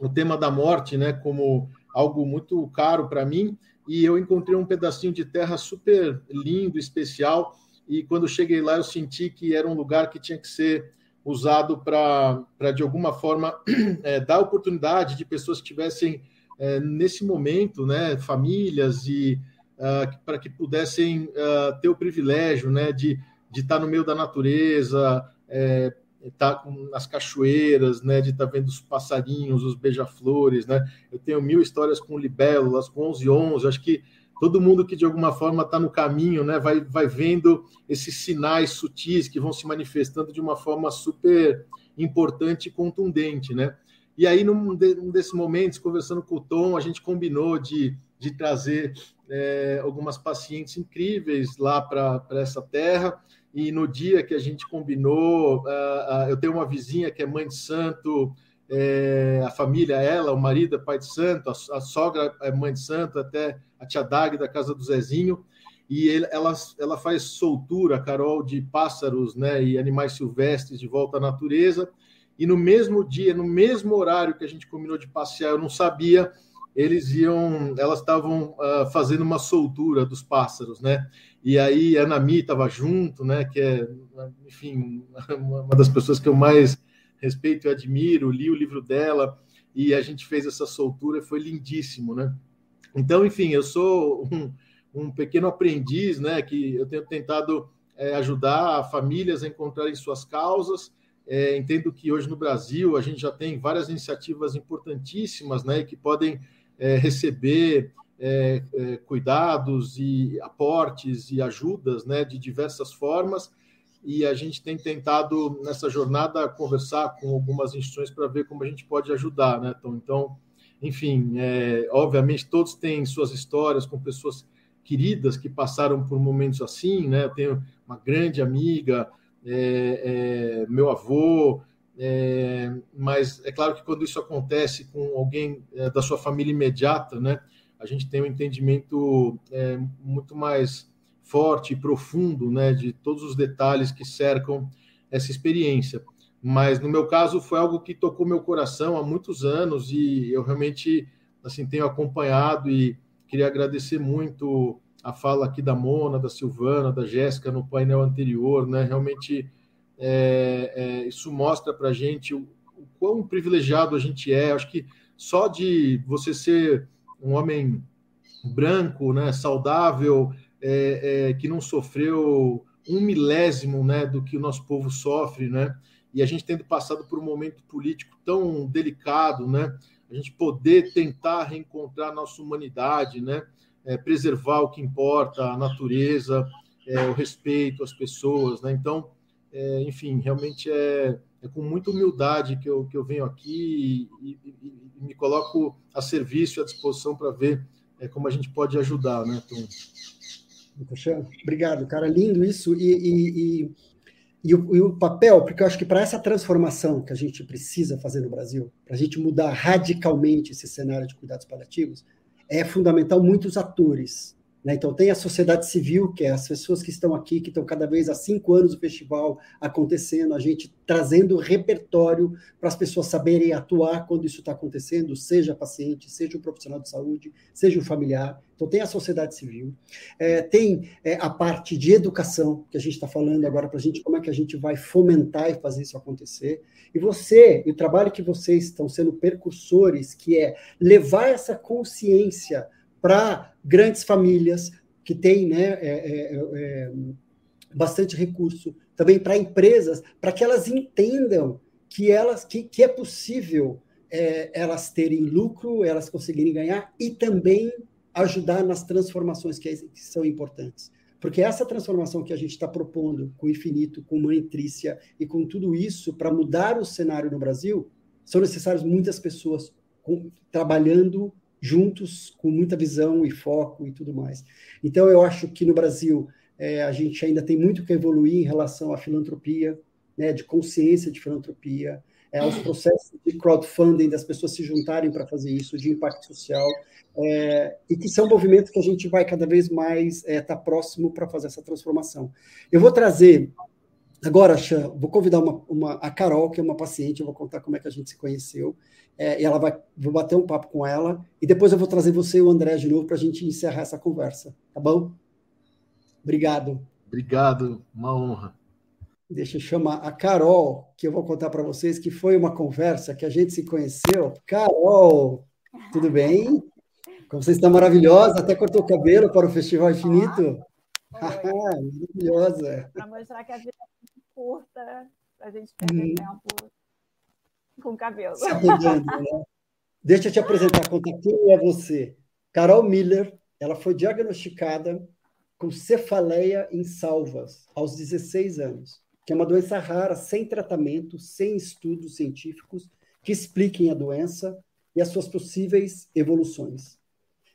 C: o tema da morte né como algo muito caro para mim e eu encontrei um pedacinho de terra super lindo especial e quando cheguei lá eu senti que era um lugar que tinha que ser usado para de alguma forma é, <clears throat> dar oportunidade de pessoas que tivessem é, nesse momento né famílias e uh, para que pudessem uh, ter o privilégio né, de, de estar no meio da natureza, é, estar nas cachoeiras, né, de estar vendo os passarinhos, os beija-flores. Né? Eu tenho mil histórias com libélulas, com 11 11, acho que todo mundo que de alguma forma está no caminho, né, vai, vai vendo esses sinais sutis que vão se manifestando de uma forma super importante e contundente, né? E aí, num, de, num desses momentos, conversando com o Tom, a gente combinou de, de trazer é, algumas pacientes incríveis lá para essa terra. E no dia que a gente combinou, uh, uh, eu tenho uma vizinha que é mãe de santo, é, a família, ela, o marido é pai de santo, a, a, sogra é mãe de santo, até a tia Dag da casa do Zezinho. E ele, ela, ela faz soltura, Carol, de pássaros né, e animais silvestres de volta à natureza. E no mesmo dia, no mesmo horário que a gente combinou de passear, eu não sabia eles iam, elas estavam uh, fazendo uma soltura dos pássaros, né? E aí a Nami estava junto, né? Que é, enfim, uma das pessoas que eu mais respeito e admiro. Li o livro dela e a gente fez essa soltura foi lindíssimo, né? Então, enfim, eu sou um, um pequeno aprendiz, né? Que eu tenho tentado é, ajudar famílias a encontrarem suas causas. É, entendo que hoje no Brasil a gente já tem várias iniciativas importantíssimas, né? Que podem é, receber é, é, cuidados e aportes e ajudas né, de diversas formas. E a gente tem tentado, nessa jornada, conversar com algumas instituições para ver como a gente pode ajudar. Né, Tom? Então, enfim, é, obviamente, todos têm suas histórias com pessoas queridas que passaram por momentos assim. Né? Eu tenho uma grande amiga, é, é, meu avô, é, mas é claro que quando isso acontece com alguém é, da sua família imediata, né, a gente tem um entendimento é, muito mais forte e profundo né, de todos os detalhes que cercam essa experiência. Mas no meu caso foi algo que tocou meu coração há muitos anos e eu realmente assim tenho acompanhado e queria agradecer muito a fala aqui da Mona, da Silvana, da Jéssica no painel anterior, né? Realmente é, é, isso mostra para a gente o, o, quão privilegiado a gente é. Acho que só de você ser um homem branco, né, saudável, é, é, que não sofreu um milésimo né, do que o nosso povo sofre, né? E a gente tendo passado por um momento político tão delicado, né? A gente poder tentar reencontrar nossa humanidade, né? é, preservar o que importa, a natureza, é, o respeito às pessoas. Né? Então, é, enfim, realmente é, é, com muita humildade que eu, que eu venho aqui e, e, e me coloco a serviço, à disposição para ver é, como a gente pode ajudar, né, Tom?
A: Obrigado, cara, lindo isso. E, e, e, o, e o papel, porque eu acho que para essa transformação que a gente precisa fazer no Brasil, para a gente mudar radicalmente esse cenário de cuidados paliativos, é fundamental muitos atores. Né? Então, tem a sociedade civil, que é as pessoas que estão aqui, que estão cada vez há cinco anos o festival acontecendo, a gente trazendo repertório para as pessoas saberem atuar quando isso está acontecendo, seja paciente, seja um profissional de saúde, seja um familiar. Então, tem a sociedade civil. É, tem é, a parte de educação, que a gente está falando agora para a gente, como é que a gente vai fomentar e fazer isso acontecer. E você, e o trabalho que vocês estão sendo percursores, que é levar essa consciência para grandes famílias que têm né, é, é, é, bastante recurso, também para empresas, para que elas entendam que, elas, que, que é possível é, elas terem lucro, elas conseguirem ganhar e também ajudar nas transformações que, que são importantes. Porque essa transformação que a gente está propondo com o infinito, com Mãe Trícia e com tudo isso, para mudar o cenário no Brasil, são necessárias muitas pessoas com, trabalhando juntos, com muita visão e foco e tudo mais. Então, eu acho que no Brasil é, a gente ainda tem muito que evoluir em relação à filantropia, né, de consciência de filantropia, é, aos processos de crowdfunding, das pessoas se juntarem para fazer isso, de impacto social, é, e que são movimentos que a gente vai cada vez mais estar é, tá próximo para fazer essa transformação. Eu vou trazer agora, Xan, vou convidar uma, uma, a Carol, que é uma paciente, eu vou contar como é que a gente se conheceu, é, e ela vai, vou bater um papo com ela, e depois eu vou trazer você e o André de novo para a gente encerrar essa conversa, tá bom? Obrigado.
C: Obrigado, uma honra.
A: Deixa eu chamar a Carol, que eu vou contar para vocês que foi uma conversa que a gente se conheceu. Carol, tudo bem? Como você está maravilhosa, até cortou o cabelo para o Festival Infinito. Ah, <laughs> maravilhosa.
D: Para mostrar que a vida é curta, para a gente perder hum. tempo com cabelo. né?
A: Deixa eu te apresentar, contar quem é você. Carol Miller, ela foi diagnosticada com cefaleia em salvas aos 16 anos, que é uma doença rara, sem tratamento, sem estudos científicos que expliquem a doença e as suas possíveis evoluções.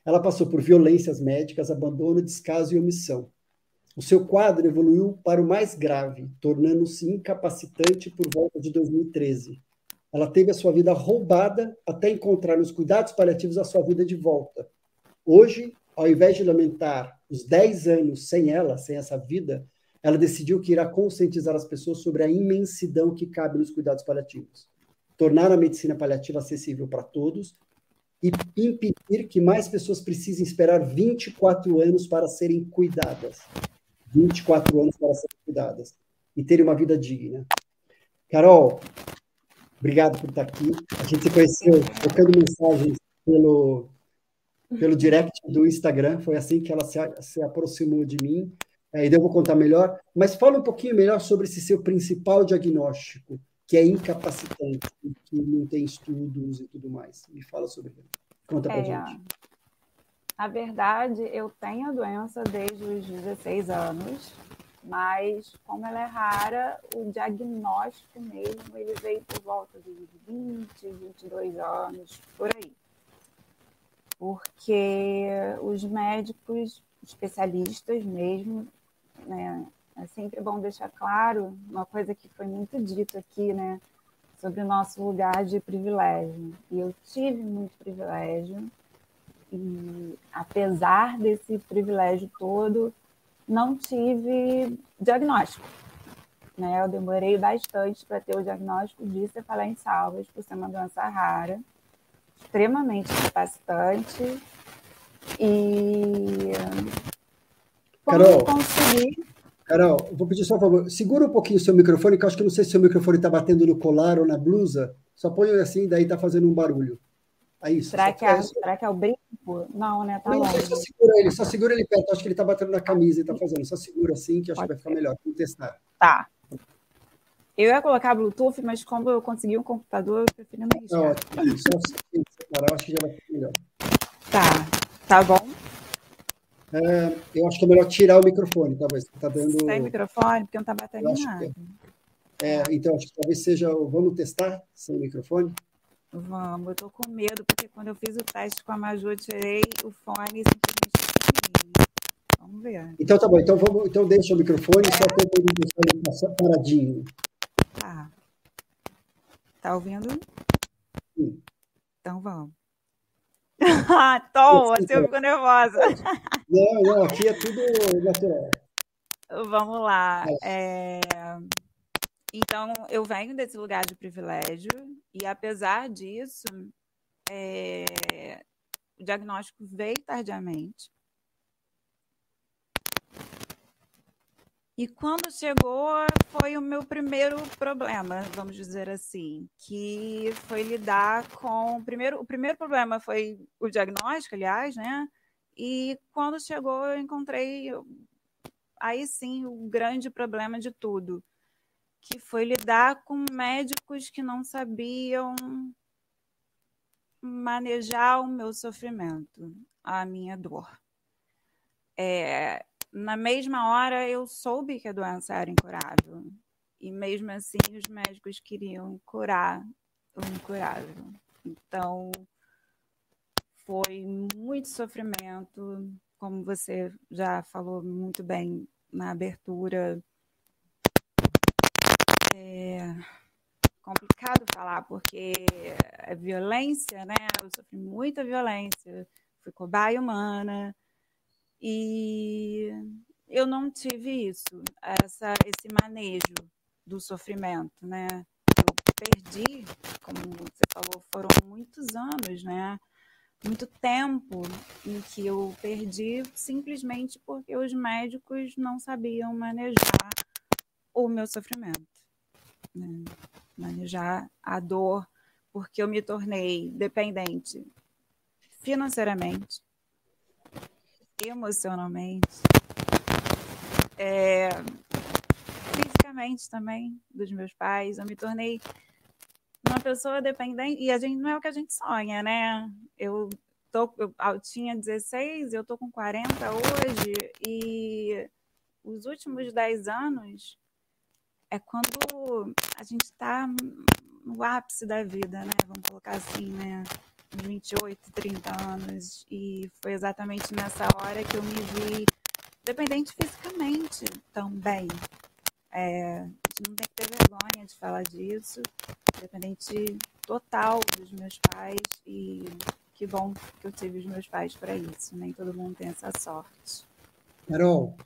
A: Ela passou por violências médicas, abandono, descaso e omissão. O seu quadro evoluiu para o mais grave, tornando-se incapacitante por volta de 2013 ela teve a sua vida roubada até encontrar nos cuidados paliativos a sua vida de volta. Hoje, ao invés de lamentar os 10 anos sem ela, sem essa vida, ela decidiu que irá conscientizar as pessoas sobre a imensidão que cabe nos cuidados paliativos, tornar a medicina paliativa acessível para todos e impedir que mais pessoas precisem esperar 24 anos para serem cuidadas. 24 anos para serem cuidadas e terem uma vida digna. Carol, Obrigado por estar aqui. A gente se conheceu trocando mensagens pelo, pelo direct do Instagram. Foi assim que ela se, se aproximou de mim. É, e eu vou contar melhor. Mas fala um pouquinho melhor sobre esse seu principal diagnóstico, que é incapacitante, que não tem estudos e tudo mais. Me fala sobre ele. Conta pra é, gente.
D: Na verdade, eu tenho a doença desde os 16 anos mas como ela é rara, o diagnóstico mesmo ele veio por volta de 20, 22 anos, por aí. Porque os médicos especialistas mesmo, né, é sempre bom deixar claro uma coisa que foi muito dito aqui, né, sobre o nosso lugar de privilégio. E eu tive muito privilégio, e apesar desse privilégio todo, não tive diagnóstico. Né? Eu demorei bastante para ter o diagnóstico de cefaleia em salvas, por ser uma doença rara, extremamente capacitante. E.
A: Carol, consegui... Carol, vou pedir só um favor. Segura um pouquinho o seu microfone, que eu acho que não sei se o seu microfone está batendo no colar ou na blusa. Só põe assim, daí está fazendo um barulho.
D: Aí, será, que é, será que é o brinco? Não, né? Tá não, longe.
A: Só segura ele, só segura ele perto. Acho que ele tá batendo na camisa e tá fazendo. Só segura assim, que acho Pode que vai ficar melhor. Vamos testar.
D: Tá. Eu ia colocar Bluetooth, mas como eu consegui um computador, eu prefiro não
A: arriscar. Não, só separar, acho que já vai ficar melhor.
D: Tá, tá bom?
A: É, eu acho que é melhor tirar o microfone, talvez. Tá dando...
D: Sem microfone, porque não está batendo em nada.
A: É, então, acho que talvez seja. Vamos testar sem microfone?
D: Vamos, eu tô com medo, porque quando eu fiz o teste com a Maju, eu tirei o fone e simplesmente Vamos ver.
A: Então tá bom, então, vamos, então deixa o microfone, é. só tenta ele deixar ele paradinho.
D: Tá. Tá ouvindo?
A: Sim.
D: Então vamos. <laughs> Tom, você ficou nervosa.
A: Não, não, aqui é tudo natural.
D: Vamos lá. É... Então, eu venho desse lugar de privilégio, e apesar disso, é... o diagnóstico veio tardiamente. E quando chegou, foi o meu primeiro problema, vamos dizer assim, que foi lidar com. Primeiro, o primeiro problema foi o diagnóstico, aliás, né? E quando chegou, eu encontrei aí sim o grande problema de tudo, que foi lidar com médicos que não sabiam manejar o meu sofrimento, a minha dor. É, na mesma hora eu soube que a doença era incurável. E mesmo assim os médicos queriam curar o incurável. Então foi muito sofrimento, como você já falou muito bem na abertura. É complicado falar, porque é violência, né? Eu sofri muita violência, fui cobaia humana, e eu não tive isso, essa, esse manejo do sofrimento, né? Eu perdi, como você falou, foram muitos anos, né? Muito tempo em que eu perdi simplesmente porque os médicos não sabiam manejar o meu sofrimento, né? manejar a dor, porque eu me tornei dependente financeiramente, emocionalmente, é, fisicamente também dos meus pais. Eu me tornei uma pessoa dependente e a gente não é o que a gente sonha, né? Eu tô, eu, eu tinha 16, eu tô com 40 hoje e os últimos 10 anos é quando a gente está no ápice da vida, né? Vamos colocar assim, né? 28, 30 anos, e foi exatamente nessa hora que eu me vi dependente fisicamente também. É, a gente não tem que ter vergonha de falar disso, dependente total dos meus pais, e que bom que eu tive os meus pais para isso, nem todo mundo tem essa sorte.
A: Carol,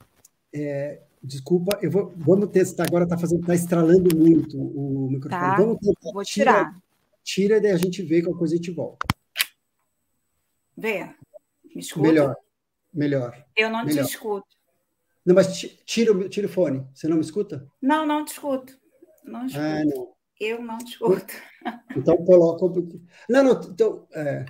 A: é, desculpa, eu vou, vamos testar agora, está fazendo, tá estralando muito o microfone.
D: Tá,
A: vamos
D: tentar, vou tirar.
A: Tira, tira e daí a gente vê qual coisa a gente volta.
D: Vê. Me escuta?
A: Melhor. Melhor.
D: Eu não
A: Melhor.
D: te escuto.
A: Não, mas tira, tira o fone. Você não me escuta?
D: Não, não te escuto. Não escuto.
A: Ah, não.
D: Eu não te escuto.
A: Então coloca. Não, não, então. É...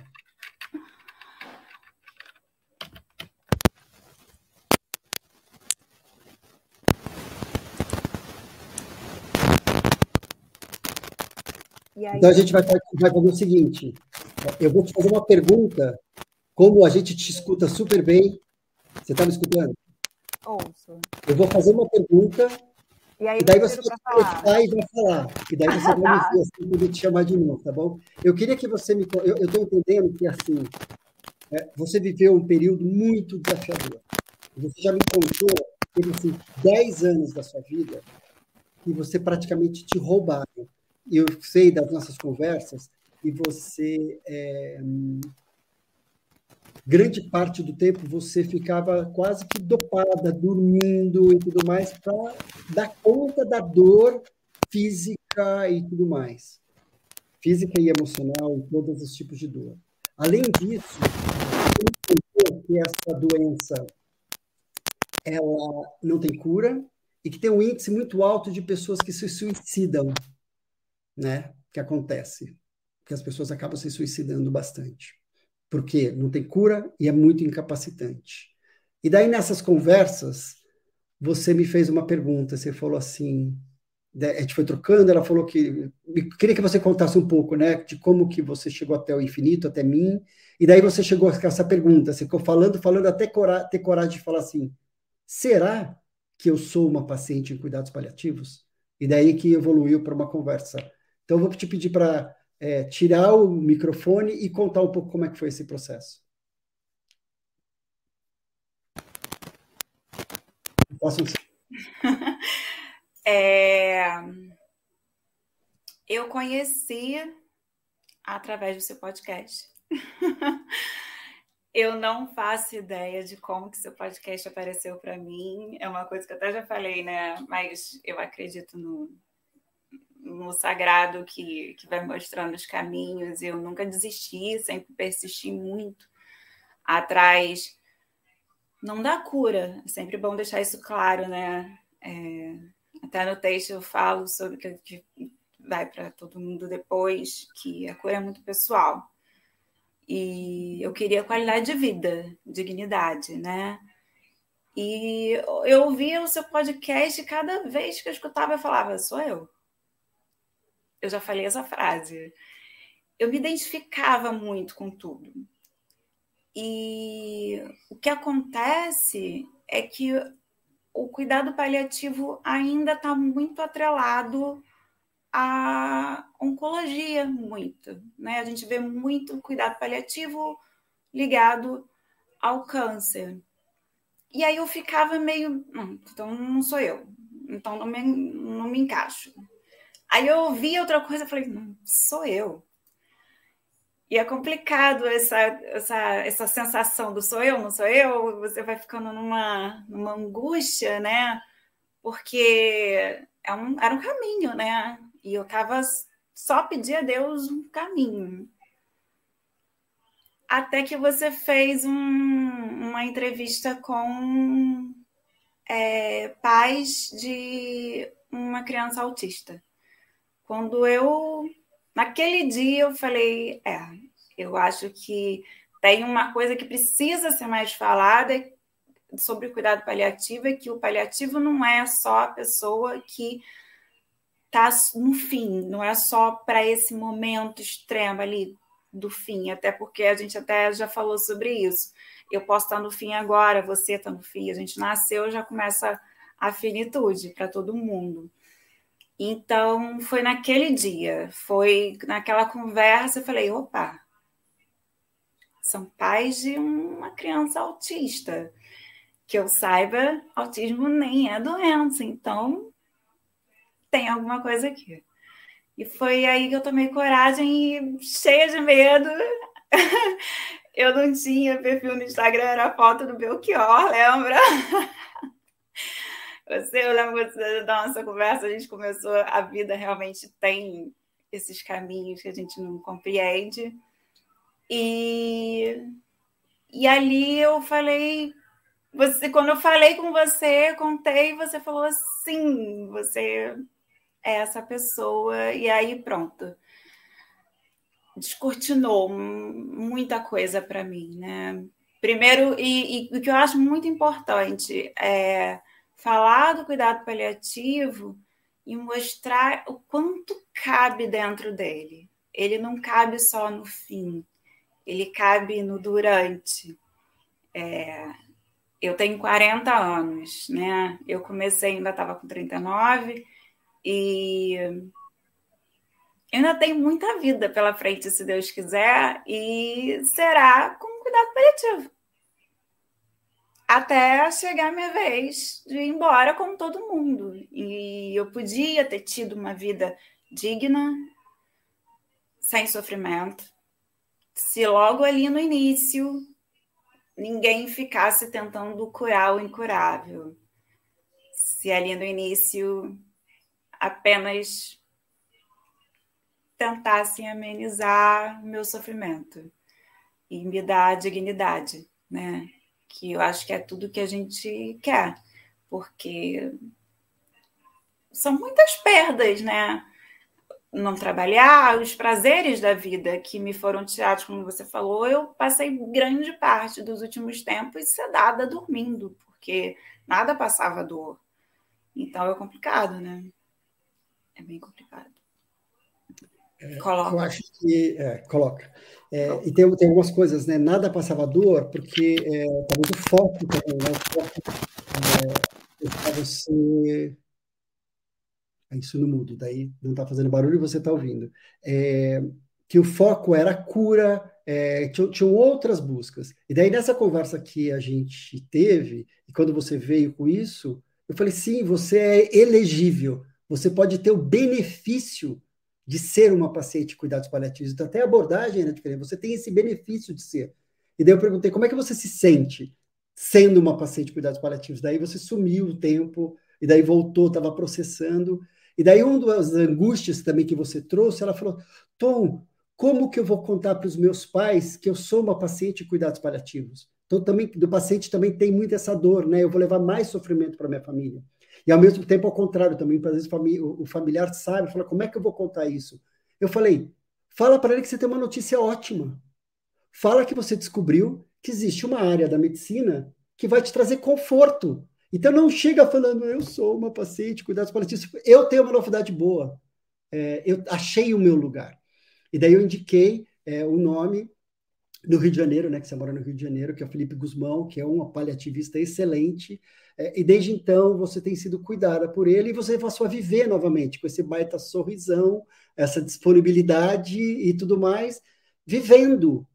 A: Então a gente vai, vai fazer o seguinte: eu vou te fazer uma pergunta, como a gente te escuta super bem. Você está me escutando?
D: Ouço.
A: Eu vou fazer uma pergunta
D: e, aí
A: e daí você vai e vai falar. E daí você <laughs> vai me tá. assim, poder te chamar de novo, tá bom? Eu queria que você me. Eu estou entendendo que, assim, é, você viveu um período muito desafiador. Você já me contou, teve assim, 10 anos da sua vida que você praticamente te roubaram. Eu sei das nossas conversas e você é, grande parte do tempo você ficava quase que dopada, dormindo e tudo mais, para dar conta da dor física e tudo mais. Física e emocional, e todos os tipos de dor. Além disso, que essa doença ela não tem cura e que tem um índice muito alto de pessoas que se suicidam, né? Que acontece que as pessoas acabam se suicidando bastante. Porque não tem cura e é muito incapacitante. E daí nessas conversas, você me fez uma pergunta, você falou assim, a gente foi trocando, ela falou que queria que você contasse um pouco, né, de como que você chegou até o infinito, até mim, e daí você chegou com essa pergunta, você ficou falando, falando até cora ter coragem de falar assim, será que eu sou uma paciente em cuidados paliativos? E daí que evoluiu para uma conversa. Então eu vou te pedir para é, tirar o microfone e contar um pouco como é que foi esse processo.
D: Posso... <laughs> é... Eu conheci através do seu podcast. <laughs> eu não faço ideia de como que seu podcast apareceu para mim. É uma coisa que eu até já falei, né? Mas eu acredito no, no sagrado que, que vai mostrando os caminhos. Eu nunca desisti, sempre persisti muito atrás. Não dá cura, é sempre bom deixar isso claro, né? É, até no texto eu falo sobre que, que vai para todo mundo depois, que a cura é muito pessoal. E eu queria qualidade de vida, dignidade, né? E eu ouvia o seu podcast e cada vez que eu escutava eu falava, sou eu eu já falei essa frase. Eu me identificava muito com tudo. E o que acontece é que o cuidado paliativo ainda está muito atrelado à oncologia, muito. Né? A gente vê muito cuidado paliativo ligado ao câncer. E aí eu ficava meio, hum, então não sou eu, então não me, não me encaixo. Aí eu ouvi outra coisa e falei, não, sou eu. E é complicado essa, essa, essa sensação do sou eu, não sou eu, você vai ficando numa, numa angústia, né? Porque é um, era um caminho, né? E eu tava só pedir a Deus um caminho. Até que você fez um, uma entrevista com é, pais de uma criança autista. Quando eu, naquele dia, eu falei: é, eu acho que tem uma coisa que precisa ser mais falada sobre cuidado paliativo, é que o paliativo não é só a pessoa que está no fim, não é só para esse momento extremo ali do fim, até porque a gente até já falou sobre isso. Eu posso estar no fim agora, você está no fim, a gente nasceu, já começa a finitude para todo mundo. Então, foi naquele dia, foi naquela conversa, eu falei, opa, são pais de uma criança autista. Que eu saiba, autismo nem é doença, então tem alguma coisa aqui. E foi aí que eu tomei coragem e cheia de medo. <laughs> eu não tinha perfil no Instagram, era foto do Belchior, lembra? <laughs> Você, eu lembro da nossa conversa, a gente começou, a vida realmente tem esses caminhos que a gente não compreende. E, e ali eu falei, você, quando eu falei com você, contei, você falou assim, você é essa pessoa, e aí pronto. Descortinou muita coisa para mim, né? Primeiro, e, e o que eu acho muito importante é falar do cuidado paliativo e mostrar o quanto cabe dentro dele. Ele não cabe só no fim, ele cabe no durante. É, eu tenho 40 anos, né? Eu comecei, ainda estava com 39, e ainda tenho muita vida pela frente, se Deus quiser, e será com cuidado paliativo até chegar a minha vez de ir embora como todo mundo. E eu podia ter tido uma vida digna, sem sofrimento, se logo ali no início ninguém ficasse tentando curar o incurável. Se ali no início apenas tentassem amenizar meu sofrimento e me dar dignidade, né? Que eu acho que é tudo que a gente quer, porque são muitas perdas, né? Não trabalhar, os prazeres da vida que me foram tirados, como você falou, eu passei grande parte dos últimos tempos sedada dormindo, porque nada passava dor. Então é complicado, né? é bem complicado.
A: É, coloca. Eu acho que. É, coloca. É, e tem, tem algumas coisas, né? Nada passava dor, porque é, tá muito foco também, né? O foco é, você. É isso no mudo, daí não está fazendo barulho e você está ouvindo. É, que o foco era a cura, é, tinham, tinham outras buscas. E daí, nessa conversa que a gente teve, e quando você veio com isso, eu falei: sim, você é elegível, você pode ter o benefício de ser uma paciente de cuidados paliativos. Então, até a abordagem era diferente. Você tem esse benefício de ser. E daí eu perguntei, como é que você se sente sendo uma paciente de cuidados paliativos? Daí você sumiu o tempo, e daí voltou, estava processando. E daí uma das angústias também que você trouxe, ela falou, Tom, como que eu vou contar para os meus pais que eu sou uma paciente de cuidados paliativos? Então, também, do paciente também tem muito essa dor, né? Eu vou levar mais sofrimento para minha família. E ao mesmo tempo, ao contrário também, às vezes o familiar sabe, fala, como é que eu vou contar isso? Eu falei, fala para ele que você tem uma notícia ótima. Fala que você descobriu que existe uma área da medicina que vai te trazer conforto. Então não chega falando, eu sou uma paciente, cuidados paliativos. Eu tenho uma novidade boa. É, eu achei o meu lugar. E daí eu indiquei é, o nome no Rio de Janeiro, né, que você mora no Rio de Janeiro, que é o Felipe Guzmão, que é um paliativista excelente, é, e desde então você tem sido cuidada por ele e você passou a viver novamente com esse baita sorrisão, essa disponibilidade e tudo mais, vivendo.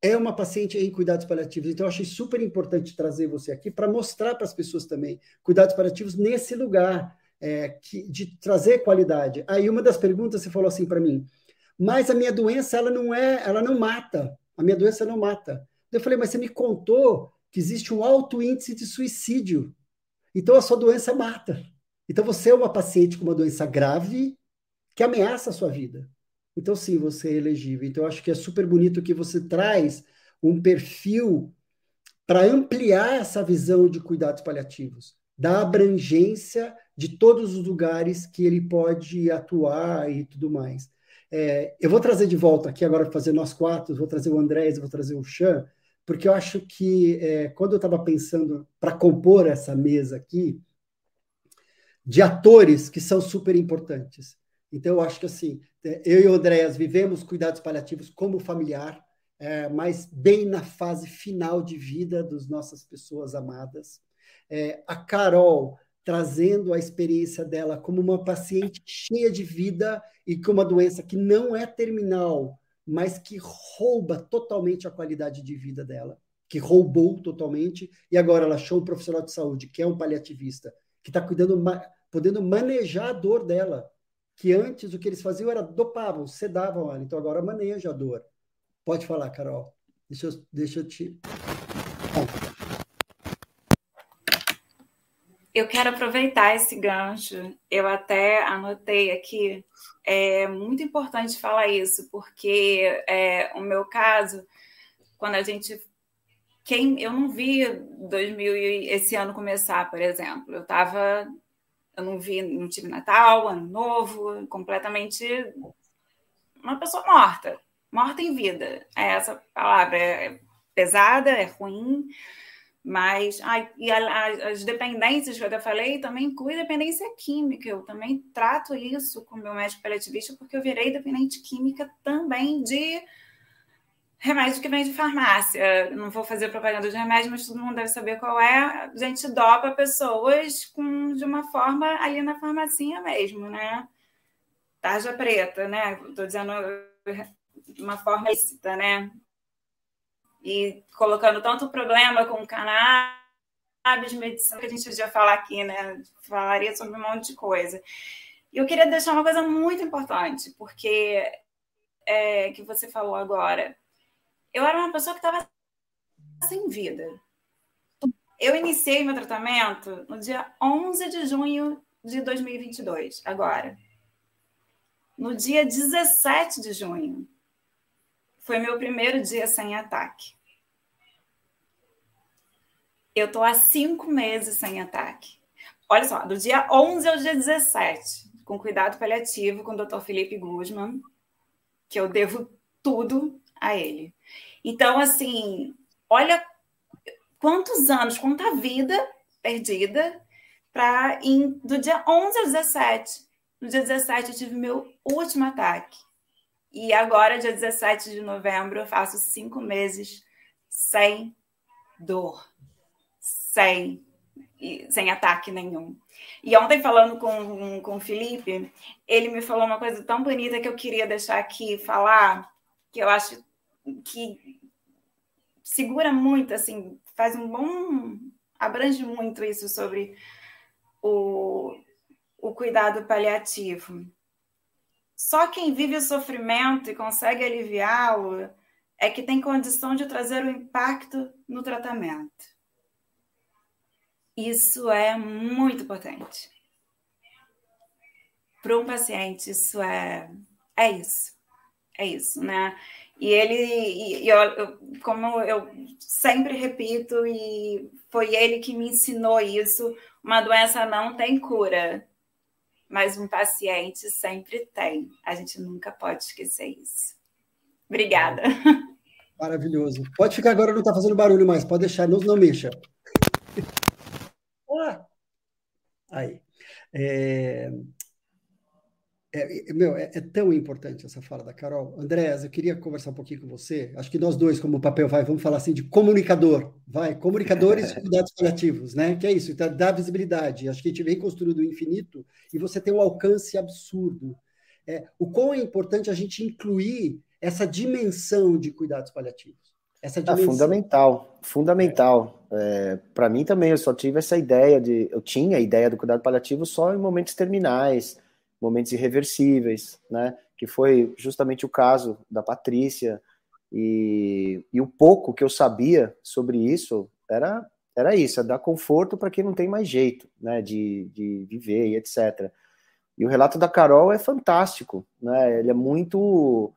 A: É uma paciente em cuidados paliativos, então eu achei super importante trazer você aqui para mostrar para as pessoas também cuidados paliativos nesse lugar é, que, de trazer qualidade. Aí uma das perguntas você falou assim para mim, mas a minha doença ela não é, ela não mata. A minha doença não mata. Eu falei, mas você me contou que existe um alto índice de suicídio. Então a sua doença mata. Então você é uma paciente com uma doença grave que ameaça a sua vida. Então sim, você é elegível. Então eu acho que é super bonito que você traz um perfil para ampliar essa visão de cuidados paliativos, da abrangência de todos os lugares que ele pode atuar e tudo mais. É, eu vou trazer de volta aqui agora fazer nós quatro, vou trazer o Andrés, vou trazer o Chan, porque eu acho que é, quando eu estava pensando para compor essa mesa aqui, de atores que são super importantes. Então, eu acho que assim, é, eu e o Andréas vivemos cuidados paliativos como familiar, é, mas bem na fase final de vida das nossas pessoas amadas. É, a Carol trazendo a experiência dela como uma paciente cheia de vida e com uma doença que não é terminal, mas que rouba totalmente a qualidade de vida dela, que roubou totalmente, e agora ela achou um profissional de saúde, que é um paliativista, que está cuidando, podendo manejar a dor dela, que antes o que eles faziam era dopavam, sedavam ela, então agora maneja a dor. Pode falar, Carol. Deixa eu, deixa eu te.
D: Eu quero aproveitar esse gancho. Eu até anotei aqui é muito importante falar isso, porque é, o meu caso, quando a gente. Quem, eu não vi 2000 esse ano começar, por exemplo. Eu estava. Eu não vi, não tive Natal, Ano Novo, completamente uma pessoa morta, morta em vida. É essa palavra é pesada, é ruim, mas e a, as dependências que eu até falei também inclui dependência química. Eu também trato isso com meu médico paliativista, porque eu virei dependente química também de remédio que vem de farmácia. Não vou fazer propaganda de remédio, mas todo mundo deve saber qual é. A gente dopa pessoas com, de uma forma ali na farmacinha mesmo, né? Tarja preta, né? Estou dizendo de uma forma lícita, né? E colocando tanto problema com cannabis, medicina, que a gente podia falar aqui, né? Falaria sobre um monte de coisa. E eu queria deixar uma coisa muito importante, porque é, que você falou agora. Eu era uma pessoa que estava sem vida. Eu iniciei meu tratamento no dia 11 de junho de 2022, agora. No dia 17 de junho, foi meu primeiro dia sem ataque. Eu estou há cinco meses sem ataque. Olha só, do dia 11 ao dia 17, com cuidado paliativo com o Dr. Felipe Guzman, que eu devo tudo a ele. Então, assim, olha quantos anos, quanta vida perdida para do dia 11 ao 17 No dia 17 eu tive meu último ataque. E agora, dia 17 de novembro, eu faço cinco meses sem dor, sem, sem ataque nenhum. E ontem, falando com, com o Felipe, ele me falou uma coisa tão bonita que eu queria deixar aqui falar, que eu acho que segura muito, assim, faz um bom. abrange muito isso sobre o, o cuidado paliativo. Só quem vive o sofrimento e consegue aliviá-lo é que tem condição de trazer o impacto no tratamento. Isso é muito potente. Para um paciente, isso é, é isso. É isso, né? E ele, e eu, eu, como eu sempre repito, e foi ele que me ensinou isso: uma doença não tem cura, mas um paciente sempre tem. A gente nunca pode esquecer isso. Obrigada.
A: Maravilhoso. Pode ficar agora, não está fazendo barulho mais, pode deixar, não, não mexa. Ah. Aí. É... É, meu, é, é, tão importante essa fala da Carol. Andréas, eu queria conversar um pouquinho com você. Acho que nós dois, como papel vai, vamos falar assim de comunicador. Vai, comunicadores de <laughs> cuidados paliativos, né? Que é isso, então, dá visibilidade. Acho que a gente vem construindo o infinito e você tem um alcance absurdo. É, o quão é importante a gente incluir essa dimensão de cuidados paliativos. Essa
B: ah, dimensão. Ah, fundamental, fundamental. É, Para mim também, eu só tive essa ideia de. Eu tinha a ideia do cuidado paliativo só em momentos terminais momentos irreversíveis, né? Que foi justamente o caso da Patrícia e, e o pouco que eu sabia sobre isso era era isso, é dar conforto para quem não tem mais jeito, né? De, de viver e etc. E o relato da Carol é fantástico, né? Ele é muito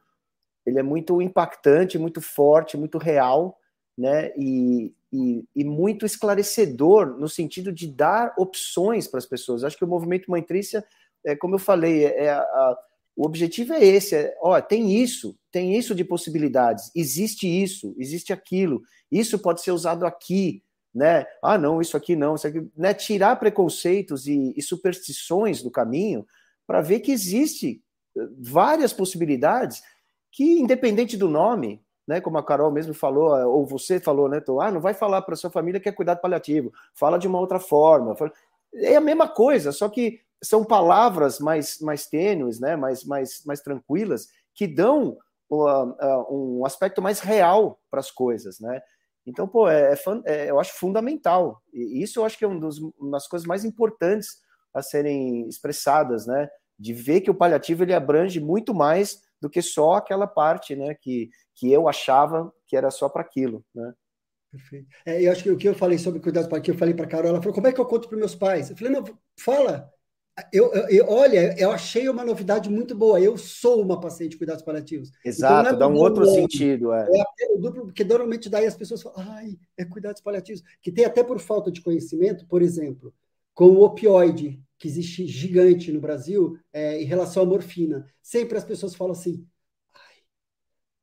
B: ele é muito impactante, muito forte, muito real, né? E, e, e, muito esclarecedor no sentido de dar opções para as pessoas. Acho que o movimento Mãe Trícia é, como eu falei, é, é, a, o objetivo é esse: é, ó, tem isso, tem isso de possibilidades, existe isso, existe aquilo, isso pode ser usado aqui, né? Ah, não, isso aqui não, isso aqui, né? Tirar preconceitos e, e superstições do caminho para ver que existe eh, várias possibilidades que, independente do nome, né, como a Carol mesmo falou, eh, ou você falou, né, Tô, ah, não vai falar para sua família que é cuidado paliativo, fala de uma outra forma. É a mesma coisa, só que são palavras mais, mais tênues, né, mais, mais, mais tranquilas, que dão uh, uh, um aspecto mais real para as coisas, né? Então, pô, é, é, é, eu acho fundamental. E isso eu acho que é um dos, uma das coisas mais importantes a serem expressadas, né? De ver que o paliativo ele abrange muito mais do que só aquela parte, né? Que, que eu achava que era só para aquilo, né?
A: Perfeito. É, eu acho que o que eu falei sobre cuidados que eu falei para Carol, ela falou: como é que eu conto para meus pais? Eu falei: não, fala, eu, eu, olha, eu achei uma novidade muito boa. Eu sou uma paciente de cuidados paliativos.
B: Então, Exato, então, é dá um outro nome, sentido. É.
A: é duplo, porque normalmente daí as pessoas falam, ai, é cuidados paliativos. Que tem até por falta de conhecimento, por exemplo, com o opioide, que existe gigante no Brasil, é, em relação à morfina. Sempre as pessoas falam assim, ai,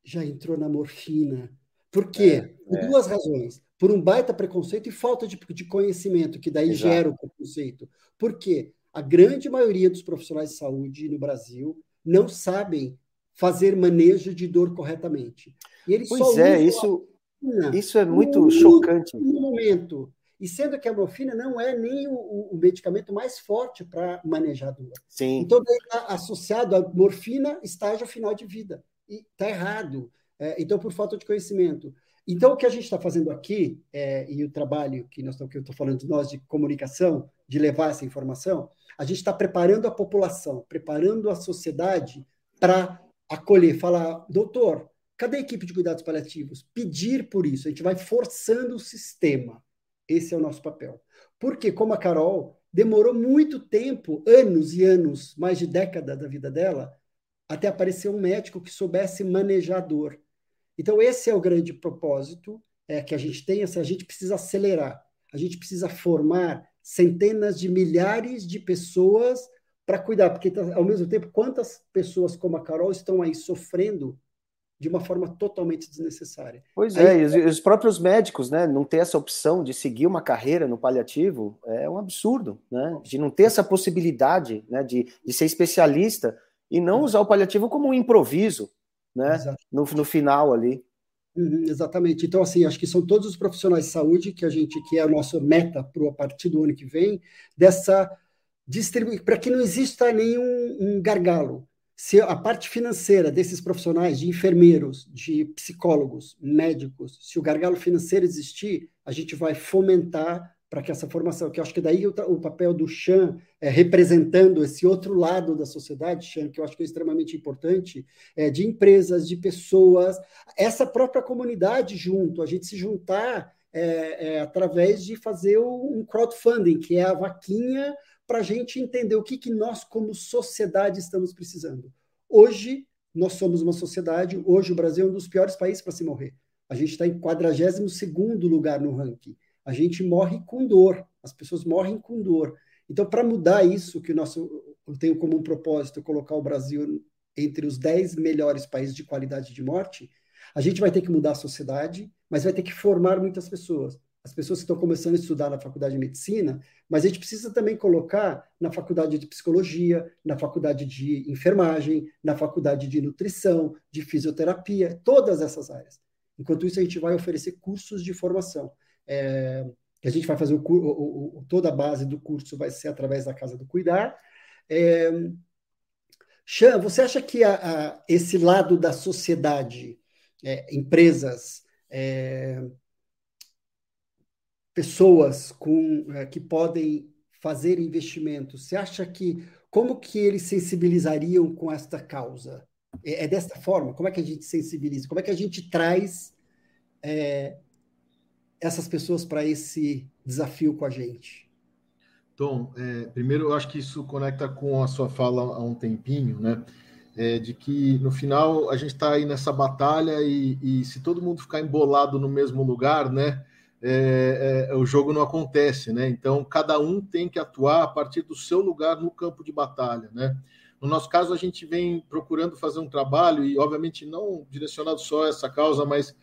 A: já entrou na morfina. Por quê? É, por é. duas razões. Por um baita preconceito e falta de, de conhecimento, que daí Exato. gera o preconceito. Por quê? A grande maioria dos profissionais de saúde no Brasil não sabem fazer manejo de dor corretamente.
B: E eles pois só é, isso, isso é muito no, chocante.
A: No momento. E sendo que a morfina não é nem o, o medicamento mais forte para manejar a dor.
B: Sim.
A: Então, está associado a morfina, estágio final de vida. E está errado. É, então, por falta de conhecimento. Então, o que a gente está fazendo aqui, é, e o trabalho que, nós, que eu estou falando nós de comunicação, de levar essa informação, a gente está preparando a população, preparando a sociedade para acolher, falar, doutor, cadê a equipe de cuidados paliativos? Pedir por isso, a gente vai forçando o sistema. Esse é o nosso papel. Porque, como a Carol, demorou muito tempo, anos e anos, mais de década da vida dela, até aparecer um médico que soubesse manejar a dor. Então, esse é o grande propósito é, que a gente tem, assim, a gente precisa acelerar, a gente precisa formar centenas de milhares de pessoas para cuidar, porque tá, ao mesmo tempo, quantas pessoas como a Carol estão aí sofrendo de uma forma totalmente desnecessária.
B: Pois Aí, é, e os, os, próprios médicos, né, não ter essa opção de seguir uma carreira no paliativo é um absurdo, né, de não ter essa possibilidade, né, de, de ser especialista e não usar o paliativo como um improviso, né, no, no final ali.
A: Uhum, exatamente. Então, assim, acho que são todos os profissionais de saúde que a gente, que é a nossa meta para a partir do ano que vem, dessa distribuir, para que não exista nenhum um gargalo se a parte financeira desses profissionais, de enfermeiros, de psicólogos, médicos, se o gargalo financeiro existir, a gente vai fomentar para que essa formação, que eu acho que daí o, o papel do Chan é, representando esse outro lado da sociedade, Chan, que eu acho que é extremamente importante, é, de empresas, de pessoas, essa própria comunidade junto, a gente se juntar é, é através de fazer um crowdfunding, que é a vaquinha para a gente entender o que, que nós, como sociedade, estamos precisando. Hoje, nós somos uma sociedade, hoje o Brasil é um dos piores países para se morrer. A gente está em 42 lugar no ranking. A gente morre com dor, as pessoas morrem com dor. Então, para mudar isso, que nosso, eu tenho como um propósito colocar o Brasil entre os 10 melhores países de qualidade de morte, a gente vai ter que mudar a sociedade, mas vai ter que formar muitas pessoas as pessoas que estão começando a estudar na faculdade de medicina, mas a gente precisa também colocar na faculdade de psicologia, na faculdade de enfermagem, na faculdade de nutrição, de fisioterapia, todas essas áreas. Enquanto isso, a gente vai oferecer cursos de formação. É, a gente vai fazer o, o, o, toda a base do curso vai ser através da Casa do Cuidar. É, você acha que a, a, esse lado da sociedade, é, empresas, é, pessoas com, é, que podem fazer investimentos, você acha que como que eles sensibilizariam com esta causa? É, é desta forma? Como é que a gente sensibiliza? Como é que a gente traz é, essas pessoas para esse desafio com a gente?
C: Tom, é, primeiro eu acho que isso conecta com a sua fala há um tempinho, né? É, de que no final a gente está aí nessa batalha e, e, se todo mundo ficar embolado no mesmo lugar, né? é, é, o jogo não acontece, né? Então, cada um tem que atuar a partir do seu lugar no campo de batalha, né? No nosso caso, a gente vem procurando fazer um trabalho, e obviamente não direcionado só a essa causa, mas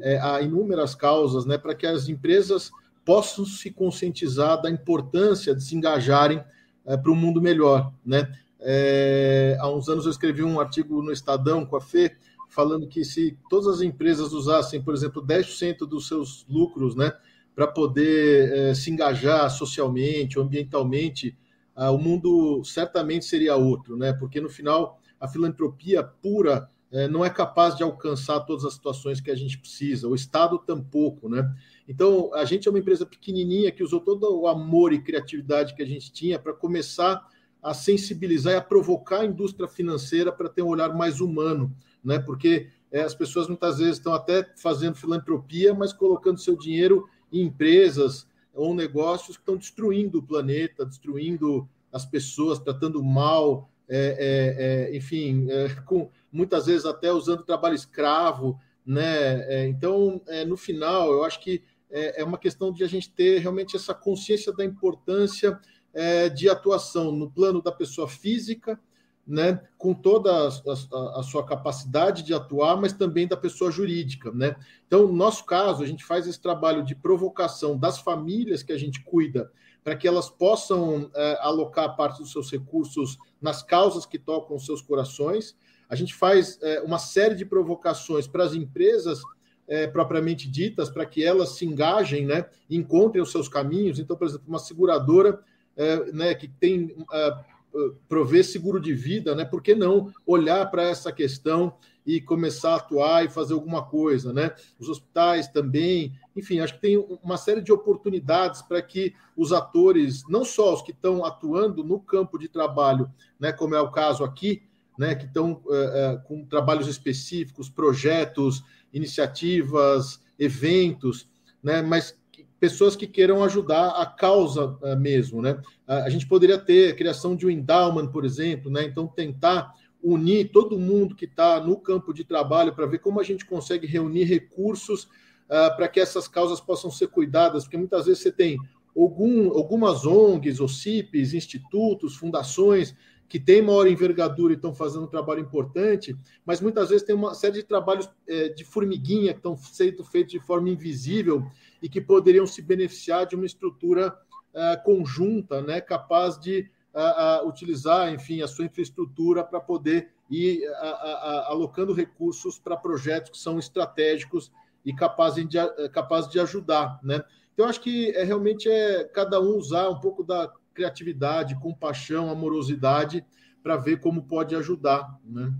C: é, a inúmeras causas, né? Para que as empresas possam se conscientizar da importância de se engajarem é, para um mundo melhor, né? É, há uns anos eu escrevi um artigo no Estadão com a Fê, falando que se todas as empresas usassem, por exemplo, 10% dos seus lucros, né, para poder é, se engajar socialmente, ambientalmente, ah, o mundo certamente seria outro, né? Porque no final a filantropia pura não é capaz de alcançar todas as situações que a gente precisa, o Estado tampouco, né? Então a gente é uma empresa pequenininha que usou todo o amor e criatividade que a gente tinha para começar a sensibilizar e a provocar a indústria financeira para ter um olhar mais humano né? Porque é, as pessoas muitas vezes estão até fazendo filantropia, mas colocando seu dinheiro em empresas ou negócios que estão destruindo o planeta, destruindo as pessoas, tratando mal, é, é, é enfim, é, com muitas vezes até usando trabalho escravo, né? É, então, no final, eu acho que é, uma questão de a gente ter realmente essa consciência da importância de atuação no plano da pessoa física, né, com toda a, a, a, sua capacidade de atuar, mas também da pessoa jurídica. Né? Então, no nosso caso, a gente faz esse trabalho de provocação das famílias que a gente cuida, para que elas possam é, alocar parte dos seus recursos nas causas que tocam os seus corações. A gente faz é, uma série de provocações para as empresas é, propriamente ditas, para que elas se engajem, né, encontrem os seus caminhos. Então, por exemplo, uma seguradora é, né, que tem é, prover seguro de vida, né? Por que não olhar para essa questão e começar a atuar e fazer alguma coisa, né? Os hospitais também, enfim, acho que tem uma série de oportunidades para que os atores, não só os que estão atuando no campo de trabalho, né? Como é o caso aqui, né? Que estão é, é, com trabalhos específicos, projetos, iniciativas, eventos, né? Mas pessoas que queiram ajudar a causa uh, mesmo, né? Uh, a gente poderia ter a criação de um endowment, por exemplo, né? Então tentar unir todo mundo que está no campo de trabalho para ver como a gente consegue reunir recursos uh, para que essas causas possam ser cuidadas, porque muitas vezes você tem algum, algumas ONGs, ou CIPs, institutos, fundações que têm maior envergadura e estão fazendo um trabalho importante, mas muitas vezes tem uma série de trabalhos é, de formiguinha que estão sendo feitos de forma invisível e que poderiam se beneficiar de uma estrutura é, conjunta, né, capaz de utilizar, enfim, a sua infraestrutura para poder ir alocando recursos para projetos que são estratégicos e capazes de, capazes de ajudar, né? Então, acho que é, realmente é cada um usar um pouco da criatividade, compaixão, amorosidade para ver como pode ajudar, né?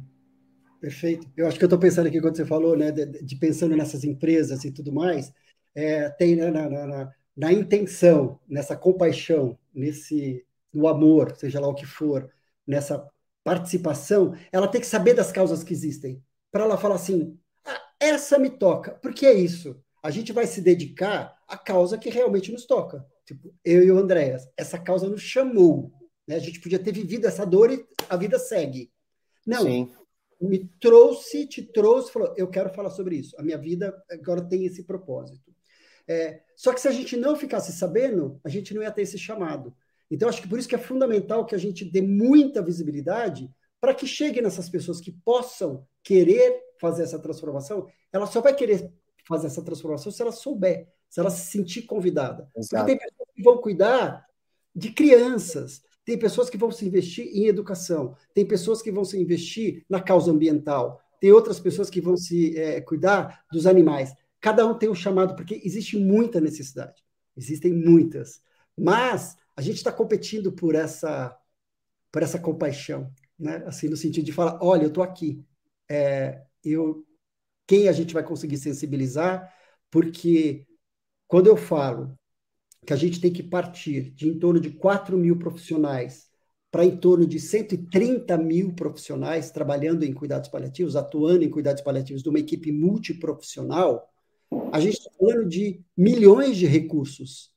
A: Perfeito. Eu acho que eu estou pensando aqui quando você falou, né, de, de, pensando nessas empresas e tudo mais, é, tem né, na, na, na, intenção, nessa compaixão, nesse no amor, seja lá o que for, nessa participação, ela tem que saber das causas que existem, para ela falar assim, ah, essa me toca, porque é isso. A gente vai se dedicar à causa que realmente nos toca. Tipo, eu e o Andréas, essa causa nos chamou. Né? A gente podia ter vivido essa dor e a vida segue. Não, Sim. me trouxe, te trouxe, falou, eu quero falar sobre isso. A minha vida agora tem esse propósito. É, só que se a gente não ficasse sabendo, a gente não ia ter esse chamado. Então, acho que por isso que é fundamental que a gente dê muita visibilidade para que chegue nessas pessoas que possam querer fazer essa transformação. Ela só vai querer fazer essa transformação se ela souber, se ela se sentir convidada. Exato. Tem pessoas que vão cuidar de crianças, tem pessoas que vão se investir em educação, tem pessoas que vão se investir na causa ambiental, tem outras pessoas que vão se é, cuidar dos animais. Cada um tem um chamado, porque existe muita necessidade, existem muitas. Mas a gente está competindo por essa, por essa compaixão, né? Assim, no sentido de falar, olha, eu estou aqui, é, eu, quem a gente vai conseguir sensibilizar? Porque quando eu falo que a gente tem que partir de em torno de 4 mil profissionais para em torno de 130 mil profissionais trabalhando em cuidados paliativos, atuando em cuidados paliativos, de uma equipe multiprofissional, a gente está falando de milhões de recursos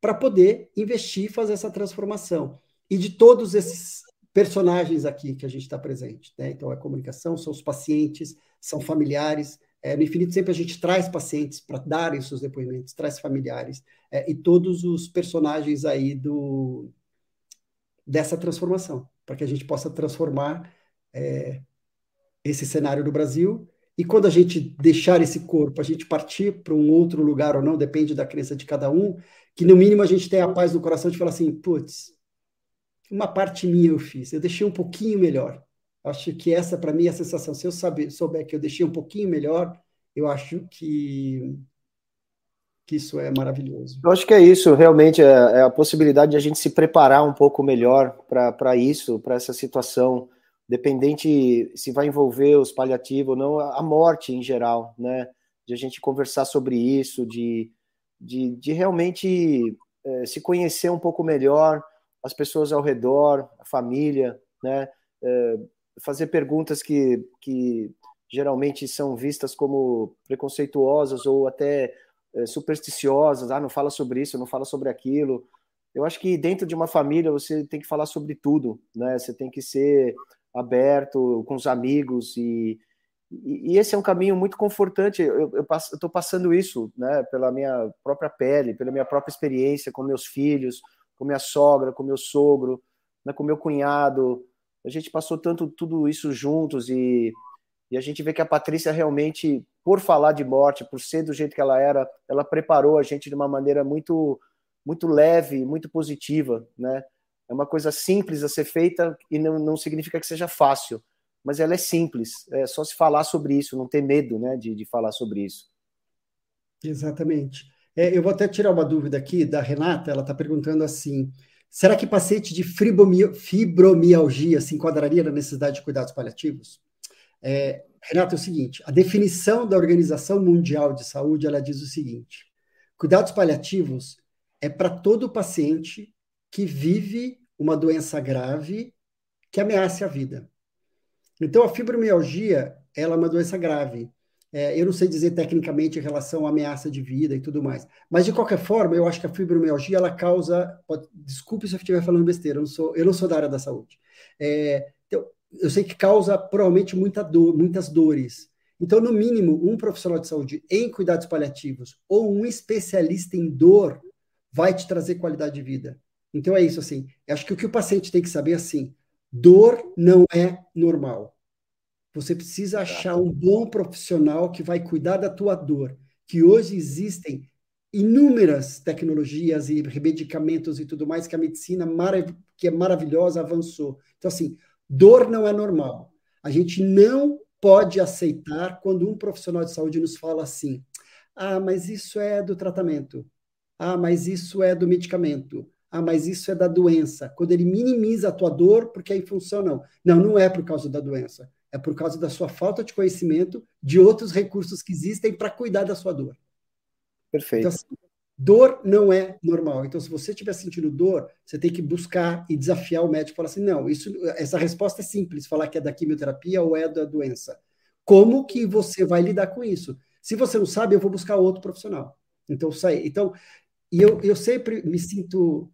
A: para poder investir e fazer essa transformação. E de todos esses personagens aqui que a gente está presente. Né? Então, a comunicação são os pacientes, são familiares. É, no Infinito sempre a gente traz pacientes para darem seus depoimentos, traz familiares é, e todos os personagens aí do dessa transformação, para que a gente possa transformar é, esse cenário do Brasil. E quando a gente deixar esse corpo, a gente partir para um outro lugar ou não, depende da crença de cada um, que no mínimo a gente tenha a paz no coração de falar assim, putz, uma parte minha eu fiz, eu deixei um pouquinho melhor. Acho que essa para mim é a sensação. Se eu saber, souber que eu deixei um pouquinho melhor, eu acho que que isso é maravilhoso.
B: Eu acho que é isso, realmente, é, é a possibilidade de a gente se preparar um pouco melhor para isso, para essa situação, dependente se vai envolver os paliativos ou não, a morte em geral, né? De a gente conversar sobre isso, de de, de realmente é, se conhecer um pouco melhor, as pessoas ao redor, a família, né? É, fazer perguntas que, que geralmente são vistas como preconceituosas ou até é, supersticiosas. Ah, não fala sobre isso, não fala sobre aquilo. Eu acho que dentro de uma família você tem que falar sobre tudo, né? Você tem que ser aberto com os amigos e, e, esse é um caminho muito confortante. Eu estou passando isso né, pela minha própria pele, pela minha própria experiência com meus filhos, com minha sogra, com meu sogro, né, com meu cunhado. A gente passou tanto tudo isso juntos e, e a gente vê que a Patrícia realmente, por falar de morte, por ser do jeito que ela era, ela preparou a gente de uma maneira muito, muito leve, muito positiva. Né? É uma coisa simples a ser feita e não, não significa que seja fácil mas ela é simples, é só se falar sobre isso, não ter medo né, de, de falar sobre isso.
A: Exatamente. É, eu vou até tirar uma dúvida aqui da Renata, ela está perguntando assim: será que paciente de fibromialgia se enquadraria na necessidade de cuidados paliativos? É, Renata, é o seguinte: a definição da Organização Mundial de Saúde ela diz o seguinte: cuidados paliativos é para todo paciente que vive uma doença grave que ameace a vida. Então, a fibromialgia ela é uma doença grave. É, eu não sei dizer tecnicamente em relação à ameaça de vida e tudo mais, mas de qualquer forma, eu acho que a fibromialgia ela causa. Pode, desculpe se eu estiver falando besteira, eu não sou, eu não sou da área da saúde. É, então, eu sei que causa provavelmente muita dor, muitas dores. Então, no mínimo, um profissional de saúde em cuidados paliativos ou um especialista em dor vai te trazer qualidade de vida. Então é isso assim. Acho que o que o paciente tem que saber assim: Dor não é normal. Você precisa achar um bom profissional que vai cuidar da tua dor. Que hoje existem inúmeras tecnologias e medicamentos e tudo mais que a medicina que é maravilhosa avançou. Então assim, dor não é normal. A gente não pode aceitar quando um profissional de saúde nos fala assim: "Ah, mas isso é do tratamento. Ah, mas isso é do medicamento. Ah, mas isso é da doença. Quando ele minimiza a tua dor, porque é em função, não. Não, não é por causa da doença. É por causa da sua falta de conhecimento de outros recursos que existem para cuidar da sua dor.
B: Perfeito. Então, assim,
A: dor não é normal. Então, se você estiver sentindo dor, você tem que buscar e desafiar o médico. Falar assim, não, isso, essa resposta é simples. Falar que é da quimioterapia ou é da doença. Como que você vai lidar com isso? Se você não sabe, eu vou buscar outro profissional. Então, sai. Então, e eu, eu sempre me sinto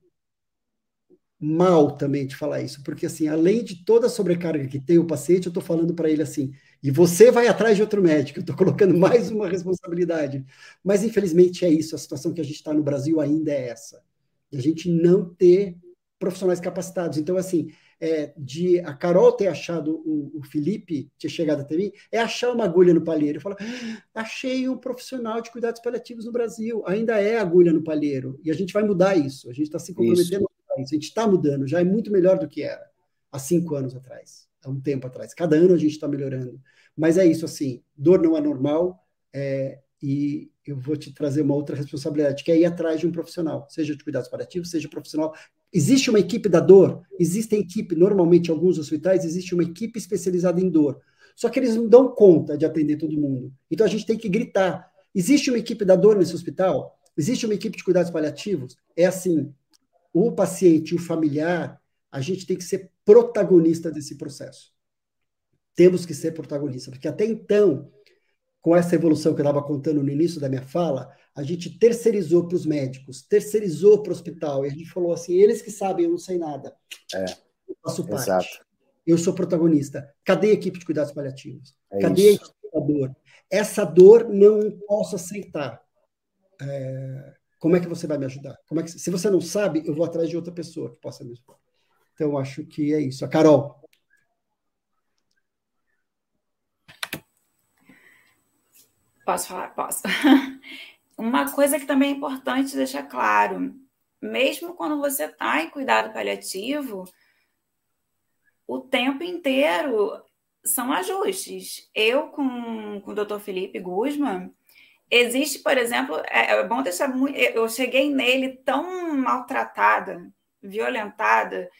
A: mal também de falar isso, porque assim, além de toda a sobrecarga que tem o paciente, eu estou falando para ele assim, e você vai atrás de outro médico, <laughs> eu estou colocando mais uma responsabilidade. Mas infelizmente é isso, a situação que a gente está no Brasil ainda é essa. De a gente não ter profissionais capacitados. Então, assim, é, de a Carol ter achado o, o, Felipe, ter chegado até mim, é achar uma agulha no palheiro. Falo, ah, achei um profissional de cuidados paliativos no Brasil. Ainda é agulha no palheiro. E a gente vai mudar isso. A gente está se comprometendo isso. A gente está mudando, já é muito melhor do que era há cinco anos atrás, há um tempo atrás. Cada ano a gente está melhorando. Mas é isso, assim, dor não é normal é, e eu vou te trazer uma outra responsabilidade, que é ir atrás de um profissional, seja de cuidados paliativos, seja profissional. Existe uma equipe da dor, existe equipe, normalmente em alguns hospitais, existe uma equipe especializada em dor. Só que eles não dão conta de atender todo mundo. Então a gente tem que gritar. Existe uma equipe da dor nesse hospital? Existe uma equipe de cuidados paliativos? É assim, o paciente e o familiar, a gente tem que ser protagonista desse processo. Temos que ser protagonista, porque até então, com essa evolução que eu estava contando no início da minha fala, a gente terceirizou para os médicos, terceirizou para o hospital, e a gente falou assim: eles que sabem, eu não sei nada.
B: É,
A: eu faço parte. Exato. Eu sou protagonista. Cadê a equipe de cuidados paliativos? É Cadê isso. a equipe da dor? Essa dor não posso aceitar. É, como é que você vai me ajudar? Como é que, se você não sabe, eu vou atrás de outra pessoa que possa me ajudar. Então, acho que é isso. A Carol.
D: Posso falar? Posso. <laughs> Uma coisa que também é importante deixar claro: mesmo quando você está em cuidado paliativo, o tempo inteiro são ajustes. Eu, com, com o Dr. Felipe Guzman, Existe, por exemplo, é, é bom deixar muito. Eu cheguei nele tão maltratada, violentada,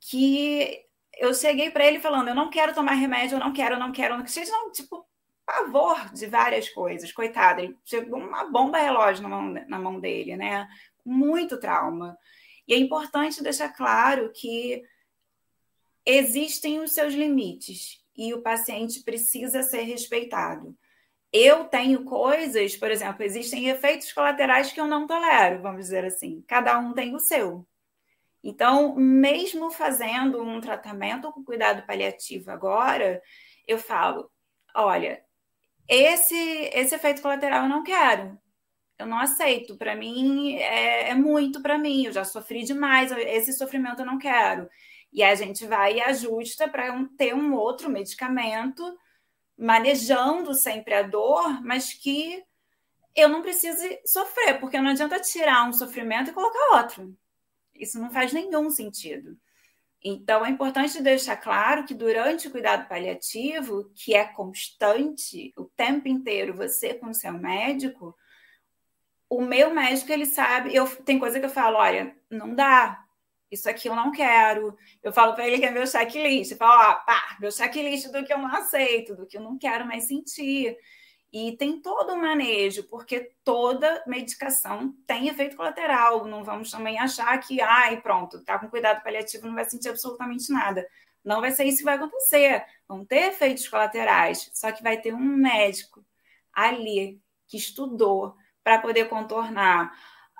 D: que eu cheguei para ele falando: eu não quero tomar remédio, eu não quero, eu não quero, não quero. Não, tipo, pavor de várias coisas. Coitado, ele chegou uma bomba relógio na mão, na mão dele, né? Muito trauma. E é importante deixar claro que existem os seus limites e o paciente precisa ser respeitado eu tenho coisas, por exemplo, existem efeitos colaterais que eu não tolero, vamos dizer assim. Cada um tem o seu. Então, mesmo fazendo um tratamento com cuidado paliativo agora, eu falo: olha, esse, esse efeito colateral eu não quero. Eu não aceito. Para mim, é, é muito para mim. Eu já sofri demais. Esse sofrimento eu não quero. E a gente vai e ajusta para ter um outro medicamento manejando sempre a dor, mas que eu não precise sofrer, porque não adianta tirar um sofrimento e colocar outro. Isso não faz nenhum sentido. Então, é importante deixar claro que durante o cuidado paliativo, que é constante, o tempo inteiro, você com o seu médico, o meu médico, ele sabe, eu tem coisa que eu falo, olha, não dá, isso aqui eu não quero. Eu falo para ele que é meu checklist. Eu falo, ó, pá, meu checklist do que eu não aceito, do que eu não quero mais sentir. E tem todo um manejo, porque toda medicação tem efeito colateral. Não vamos também achar que, ai, pronto, tá com cuidado paliativo, não vai sentir absolutamente nada. Não vai ser isso que vai acontecer. Vão ter efeitos colaterais, só que vai ter um médico ali que estudou para poder contornar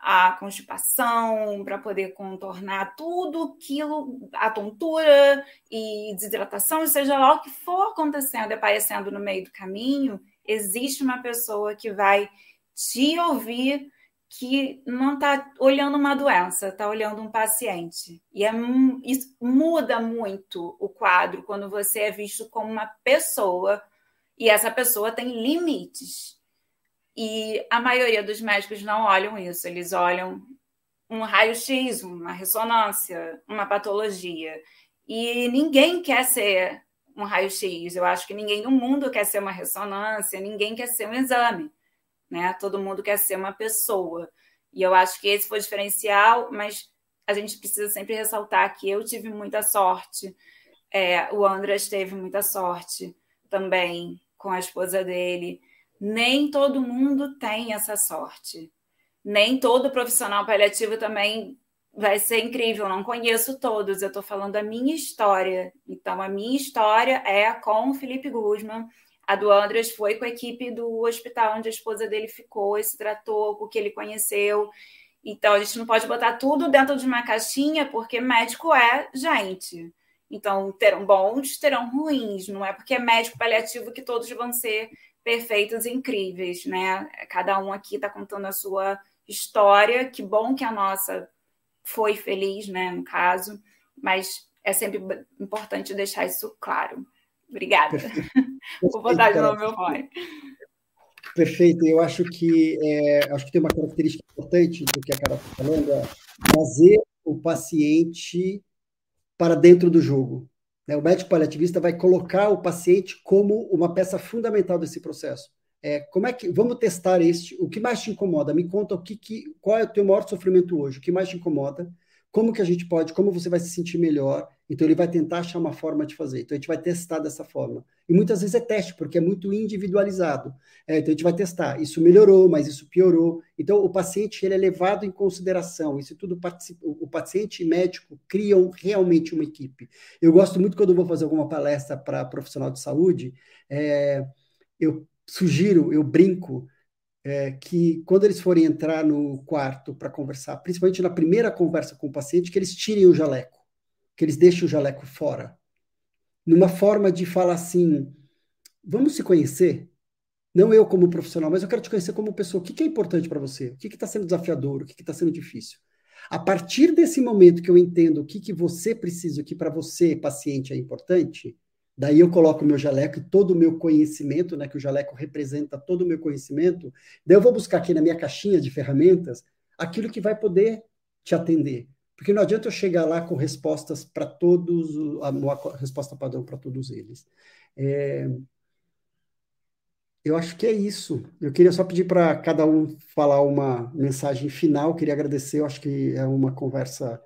D: a constipação, para poder contornar tudo aquilo, a tontura e desidratação, seja lá o que for acontecendo e aparecendo no meio do caminho, existe uma pessoa que vai te ouvir, que não está olhando uma doença, está olhando um paciente. E é, isso muda muito o quadro quando você é visto como uma pessoa e essa pessoa tem limites. E a maioria dos médicos não olham isso, eles olham um raio-x, uma ressonância, uma patologia. E ninguém quer ser um raio-x. Eu acho que ninguém no mundo quer ser uma ressonância, ninguém quer ser um exame né? Todo mundo quer ser uma pessoa. E eu acho que esse foi o diferencial, mas a gente precisa sempre ressaltar que eu tive muita sorte, é, o Andras teve muita sorte também com a esposa dele. Nem todo mundo tem essa sorte. Nem todo profissional paliativo também vai ser incrível. Não conheço todos, eu estou falando a minha história. Então, a minha história é com o Felipe Guzman a do Andras foi com a equipe do hospital onde a esposa dele ficou e se tratou, com o que ele conheceu. Então, a gente não pode botar tudo dentro de uma caixinha, porque médico é gente. Então, terão bons, terão ruins. Não é porque é médico paliativo que todos vão ser perfeitos e incríveis, né? Cada um aqui está contando a sua história. Que bom que a nossa foi feliz, né? No caso, mas é sempre importante deixar isso claro. Obrigada. <laughs> Vou botar de novo meu fone.
A: Perfeito. Eu acho que é, acho que tem uma característica importante do que a Carol está falando, é trazer o paciente para dentro do jogo. Né? O médico paliativista vai colocar o paciente como uma peça fundamental desse processo. É, como é que vamos testar este? O que mais te incomoda? Me conta o que, que qual é o teu maior sofrimento hoje? O que mais te incomoda? Como que a gente pode, como você vai se sentir melhor. Então ele vai tentar achar uma forma de fazer. Então a gente vai testar dessa forma. E muitas vezes é teste, porque é muito individualizado. É, então a gente vai testar. Isso melhorou, mas isso piorou. Então o paciente ele é levado em consideração. Isso tudo o paciente e médico criam realmente uma equipe. Eu gosto muito quando vou fazer alguma palestra para profissional de saúde, é, eu sugiro, eu brinco é, que quando eles forem entrar no quarto para conversar, principalmente na primeira conversa com o paciente, que eles tirem o jaleco, que eles deixem o jaleco fora. Numa forma de falar assim: vamos se conhecer? Não eu como profissional, mas eu quero te conhecer como pessoa. O que, que é importante para você? O que está sendo desafiador? O que está sendo difícil? A partir desse momento que eu entendo o que, que você precisa, o que para você, paciente, é importante, Daí eu coloco o meu jaleco e todo o meu conhecimento, né, que o jaleco representa todo o meu conhecimento. Daí eu vou buscar aqui na minha caixinha de ferramentas aquilo que vai poder te atender. Porque não adianta eu chegar lá com respostas para todos, uma resposta padrão para todos eles. É, eu acho que é isso. Eu queria só pedir para cada um falar uma mensagem final. Queria agradecer. Eu acho que é uma conversa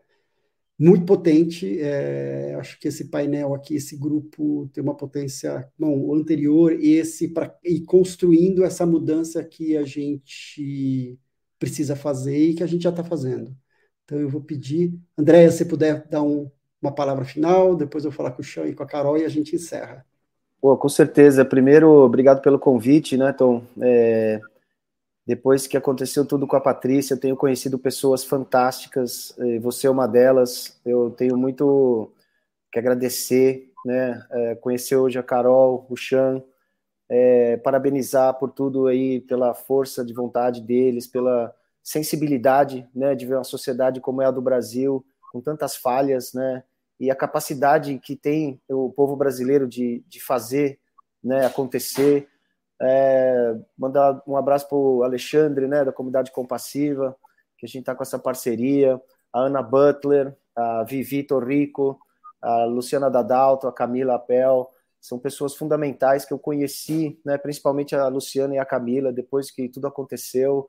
A: muito potente. É, acho que esse painel aqui, esse grupo tem uma potência, bom, o anterior, esse para ir construindo essa mudança que a gente precisa fazer e que a gente já está fazendo. Então eu vou pedir, Andréia, se puder dar um, uma palavra final, depois eu vou falar com o Chão e com a Carol e a gente encerra.
B: Pô, com certeza. Primeiro, obrigado pelo convite, né, Tom? É, depois que aconteceu tudo com a Patrícia, eu tenho conhecido pessoas fantásticas, você é uma delas. Eu tenho muito que agradecer, né? É, conhecer hoje a Carol, o Chan, é, parabenizar por tudo aí, pela força de vontade deles, pela sensibilidade, né, de ver uma sociedade como é a do Brasil, com tantas falhas, né? E a capacidade que tem o povo brasileiro de, de fazer, né, acontecer é, mandar um abraço para o Alexandre, né, da comunidade compassiva, que a gente está com essa parceria, a Ana Butler, a Vivi Torrico, a Luciana Dadalto, a Camila Apel, são pessoas fundamentais que eu conheci, né, principalmente a Luciana e a Camila, depois que tudo aconteceu.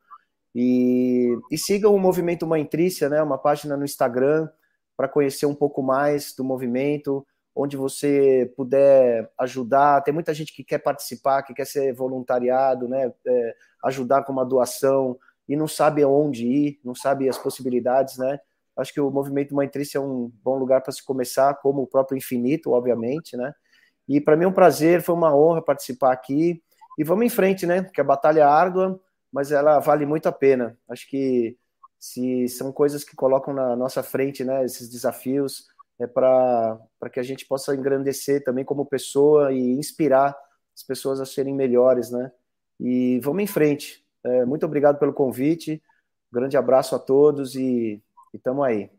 B: E, e sigam o Movimento Mãe Trícia, né, uma página no Instagram, para conhecer um pouco mais do movimento, onde você puder ajudar. Tem muita gente que quer participar, que quer ser voluntariado, né? É, ajudar com uma doação e não sabe aonde ir, não sabe as possibilidades, né? Acho que o movimento Mãe Triste é um bom lugar para se começar, como o próprio Infinito, obviamente, né? E para mim é um prazer, foi uma honra participar aqui. E vamos em frente, né? Porque a batalha é árdua, mas ela vale muito a pena. Acho que se são coisas que colocam na nossa frente, né? Esses desafios, é para que a gente possa engrandecer também como pessoa e inspirar as pessoas a serem melhores, né? E vamos em frente. É, muito obrigado pelo convite. Grande abraço a todos e estamos aí.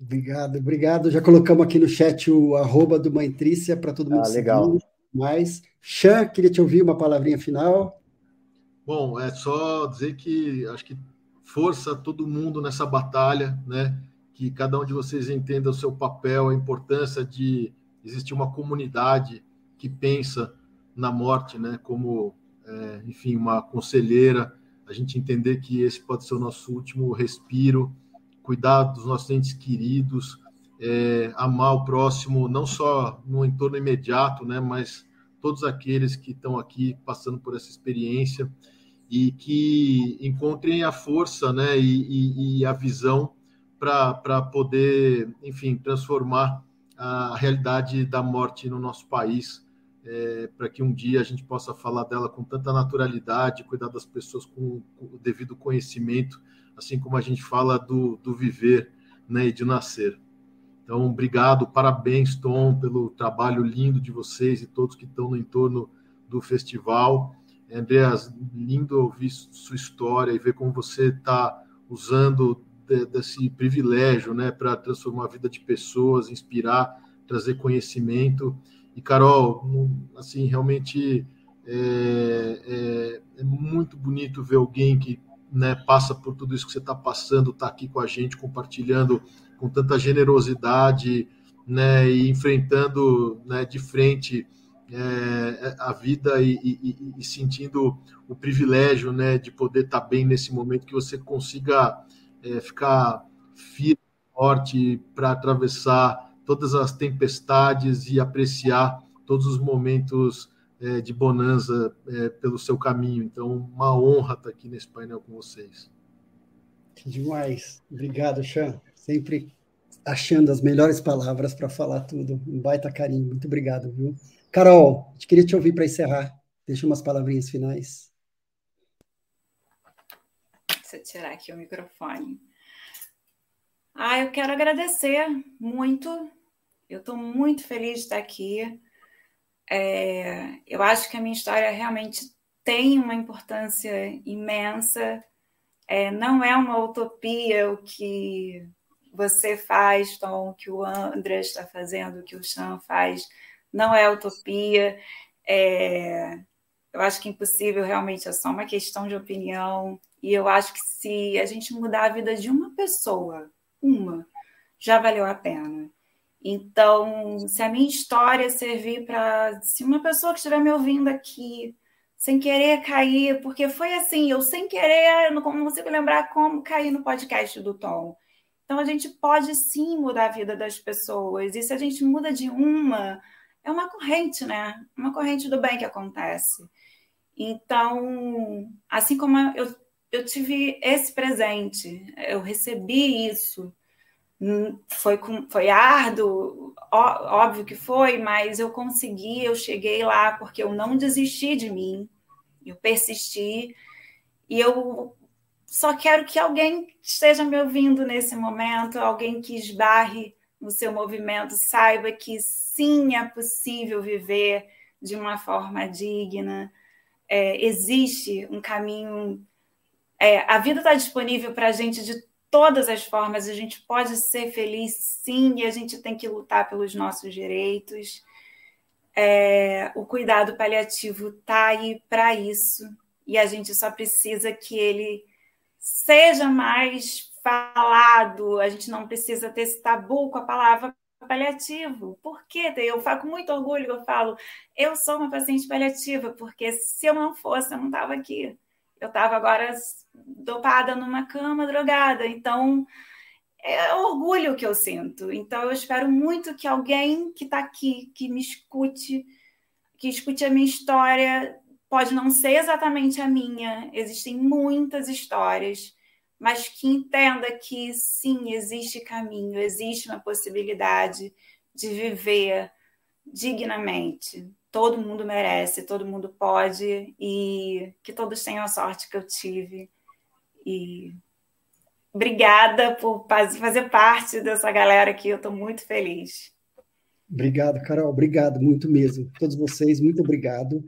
A: Obrigado, obrigado. Já colocamos aqui no chat o arroba do Mãe Trícia para todo mundo
B: ah, legal.
A: Mas, Chan, queria te ouvir uma palavrinha final.
C: Bom, é só dizer que acho que força todo mundo nessa batalha, né? Que cada um de vocês entenda o seu papel, a importância de existir uma comunidade que pensa na morte, né? Como, é, enfim, uma conselheira. A gente entender que esse pode ser o nosso último respiro, cuidar dos nossos entes queridos, é, amar o próximo, não só no entorno imediato, né? Mas todos aqueles que estão aqui passando por essa experiência e que encontrem a força né, e, e, e a visão para poder, enfim, transformar a realidade da morte no nosso país, é, para que um dia a gente possa falar dela com tanta naturalidade, cuidar das pessoas com, com o devido conhecimento, assim como a gente fala do, do viver né, e de nascer. Então, obrigado, parabéns, Tom, pelo trabalho lindo de vocês e todos que estão no entorno do festival. Andreas, lindo ouvir sua história e ver como você está usando de, desse privilégio né, para transformar a vida de pessoas, inspirar, trazer conhecimento. E, Carol, assim, realmente é, é, é muito bonito ver alguém que né, passa por tudo isso que você está passando, está aqui com a gente, compartilhando com tanta generosidade né, e enfrentando né, de frente é, a vida e, e, e, sentindo o privilégio né, de poder estar bem nesse momento, que você consiga é, ficar firme, forte para atravessar todas as tempestades e apreciar todos os momentos é, de bonança é, pelo seu caminho. Então, uma honra estar aqui nesse painel com vocês.
A: Demais. Obrigado, Chan. Sempre achando as melhores palavras para falar tudo. Um baita carinho. Muito obrigado, viu? Carol, queria te ouvir para encerrar. Deixa umas palavrinhas finais.
D: Deixa tirar aqui o microfone. Ah, eu quero agradecer muito. Eu estou muito feliz de estar aqui. É, eu acho que a minha história realmente tem uma importância imensa. É, não é uma utopia o que você faz, Tom, o que o André está fazendo, o que o Chan faz não é utopia. É, eu acho que impossível realmente é só uma questão de opinião. E eu acho que se a gente mudar a vida de uma pessoa, uma, já valeu a pena. Então, se a minha história servir para. Se uma pessoa que estiver me ouvindo aqui, sem querer cair, porque foi assim, eu sem querer, não consigo lembrar como cair no podcast do Tom. Então, a gente pode sim mudar a vida das pessoas. E se a gente muda de uma, é uma corrente, né? Uma corrente do bem que acontece. Então, assim como eu, eu tive esse presente, eu recebi isso, hum, foi, com, foi árduo, ó, óbvio que foi, mas eu consegui, eu cheguei lá porque eu não desisti de mim, eu persisti, e eu só quero que alguém esteja me ouvindo nesse momento, alguém que esbarre no seu movimento, saiba que sim é possível viver de uma forma digna. É, existe um caminho. É, a vida está disponível para a gente de todas as formas. A gente pode ser feliz, sim, e a gente tem que lutar pelos nossos direitos. É, o cuidado paliativo está aí para isso, e a gente só precisa que ele seja mais falado, a gente não precisa ter esse tabu com a palavra paliativo. Por quê? Eu falo com muito orgulho, eu falo, eu sou uma paciente paliativa, porque se eu não fosse, eu não estava aqui. Eu estava agora dopada numa cama, drogada. Então, é orgulho que eu sinto. Então, eu espero muito que alguém que está aqui, que me escute, que escute a minha história, pode não ser exatamente a minha, existem muitas histórias mas que entenda que sim, existe caminho, existe uma possibilidade de viver dignamente. Todo mundo merece, todo mundo pode, e que todos tenham a sorte que eu tive. E obrigada por fazer parte dessa galera aqui, eu estou muito feliz.
A: Obrigado, Carol, obrigado muito mesmo. Todos vocês, muito obrigado.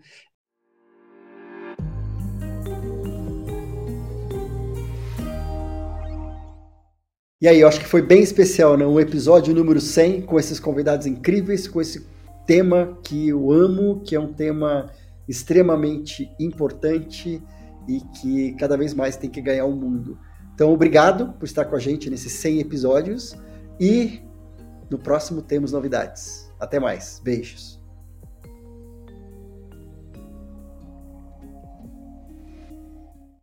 A: E aí, eu acho que foi bem especial, né? Um episódio número 100 com esses convidados incríveis, com esse tema que eu amo, que é um tema extremamente importante e que cada vez mais tem que ganhar o mundo. Então, obrigado por estar com a gente nesses 100 episódios e no próximo temos novidades. Até mais. Beijos.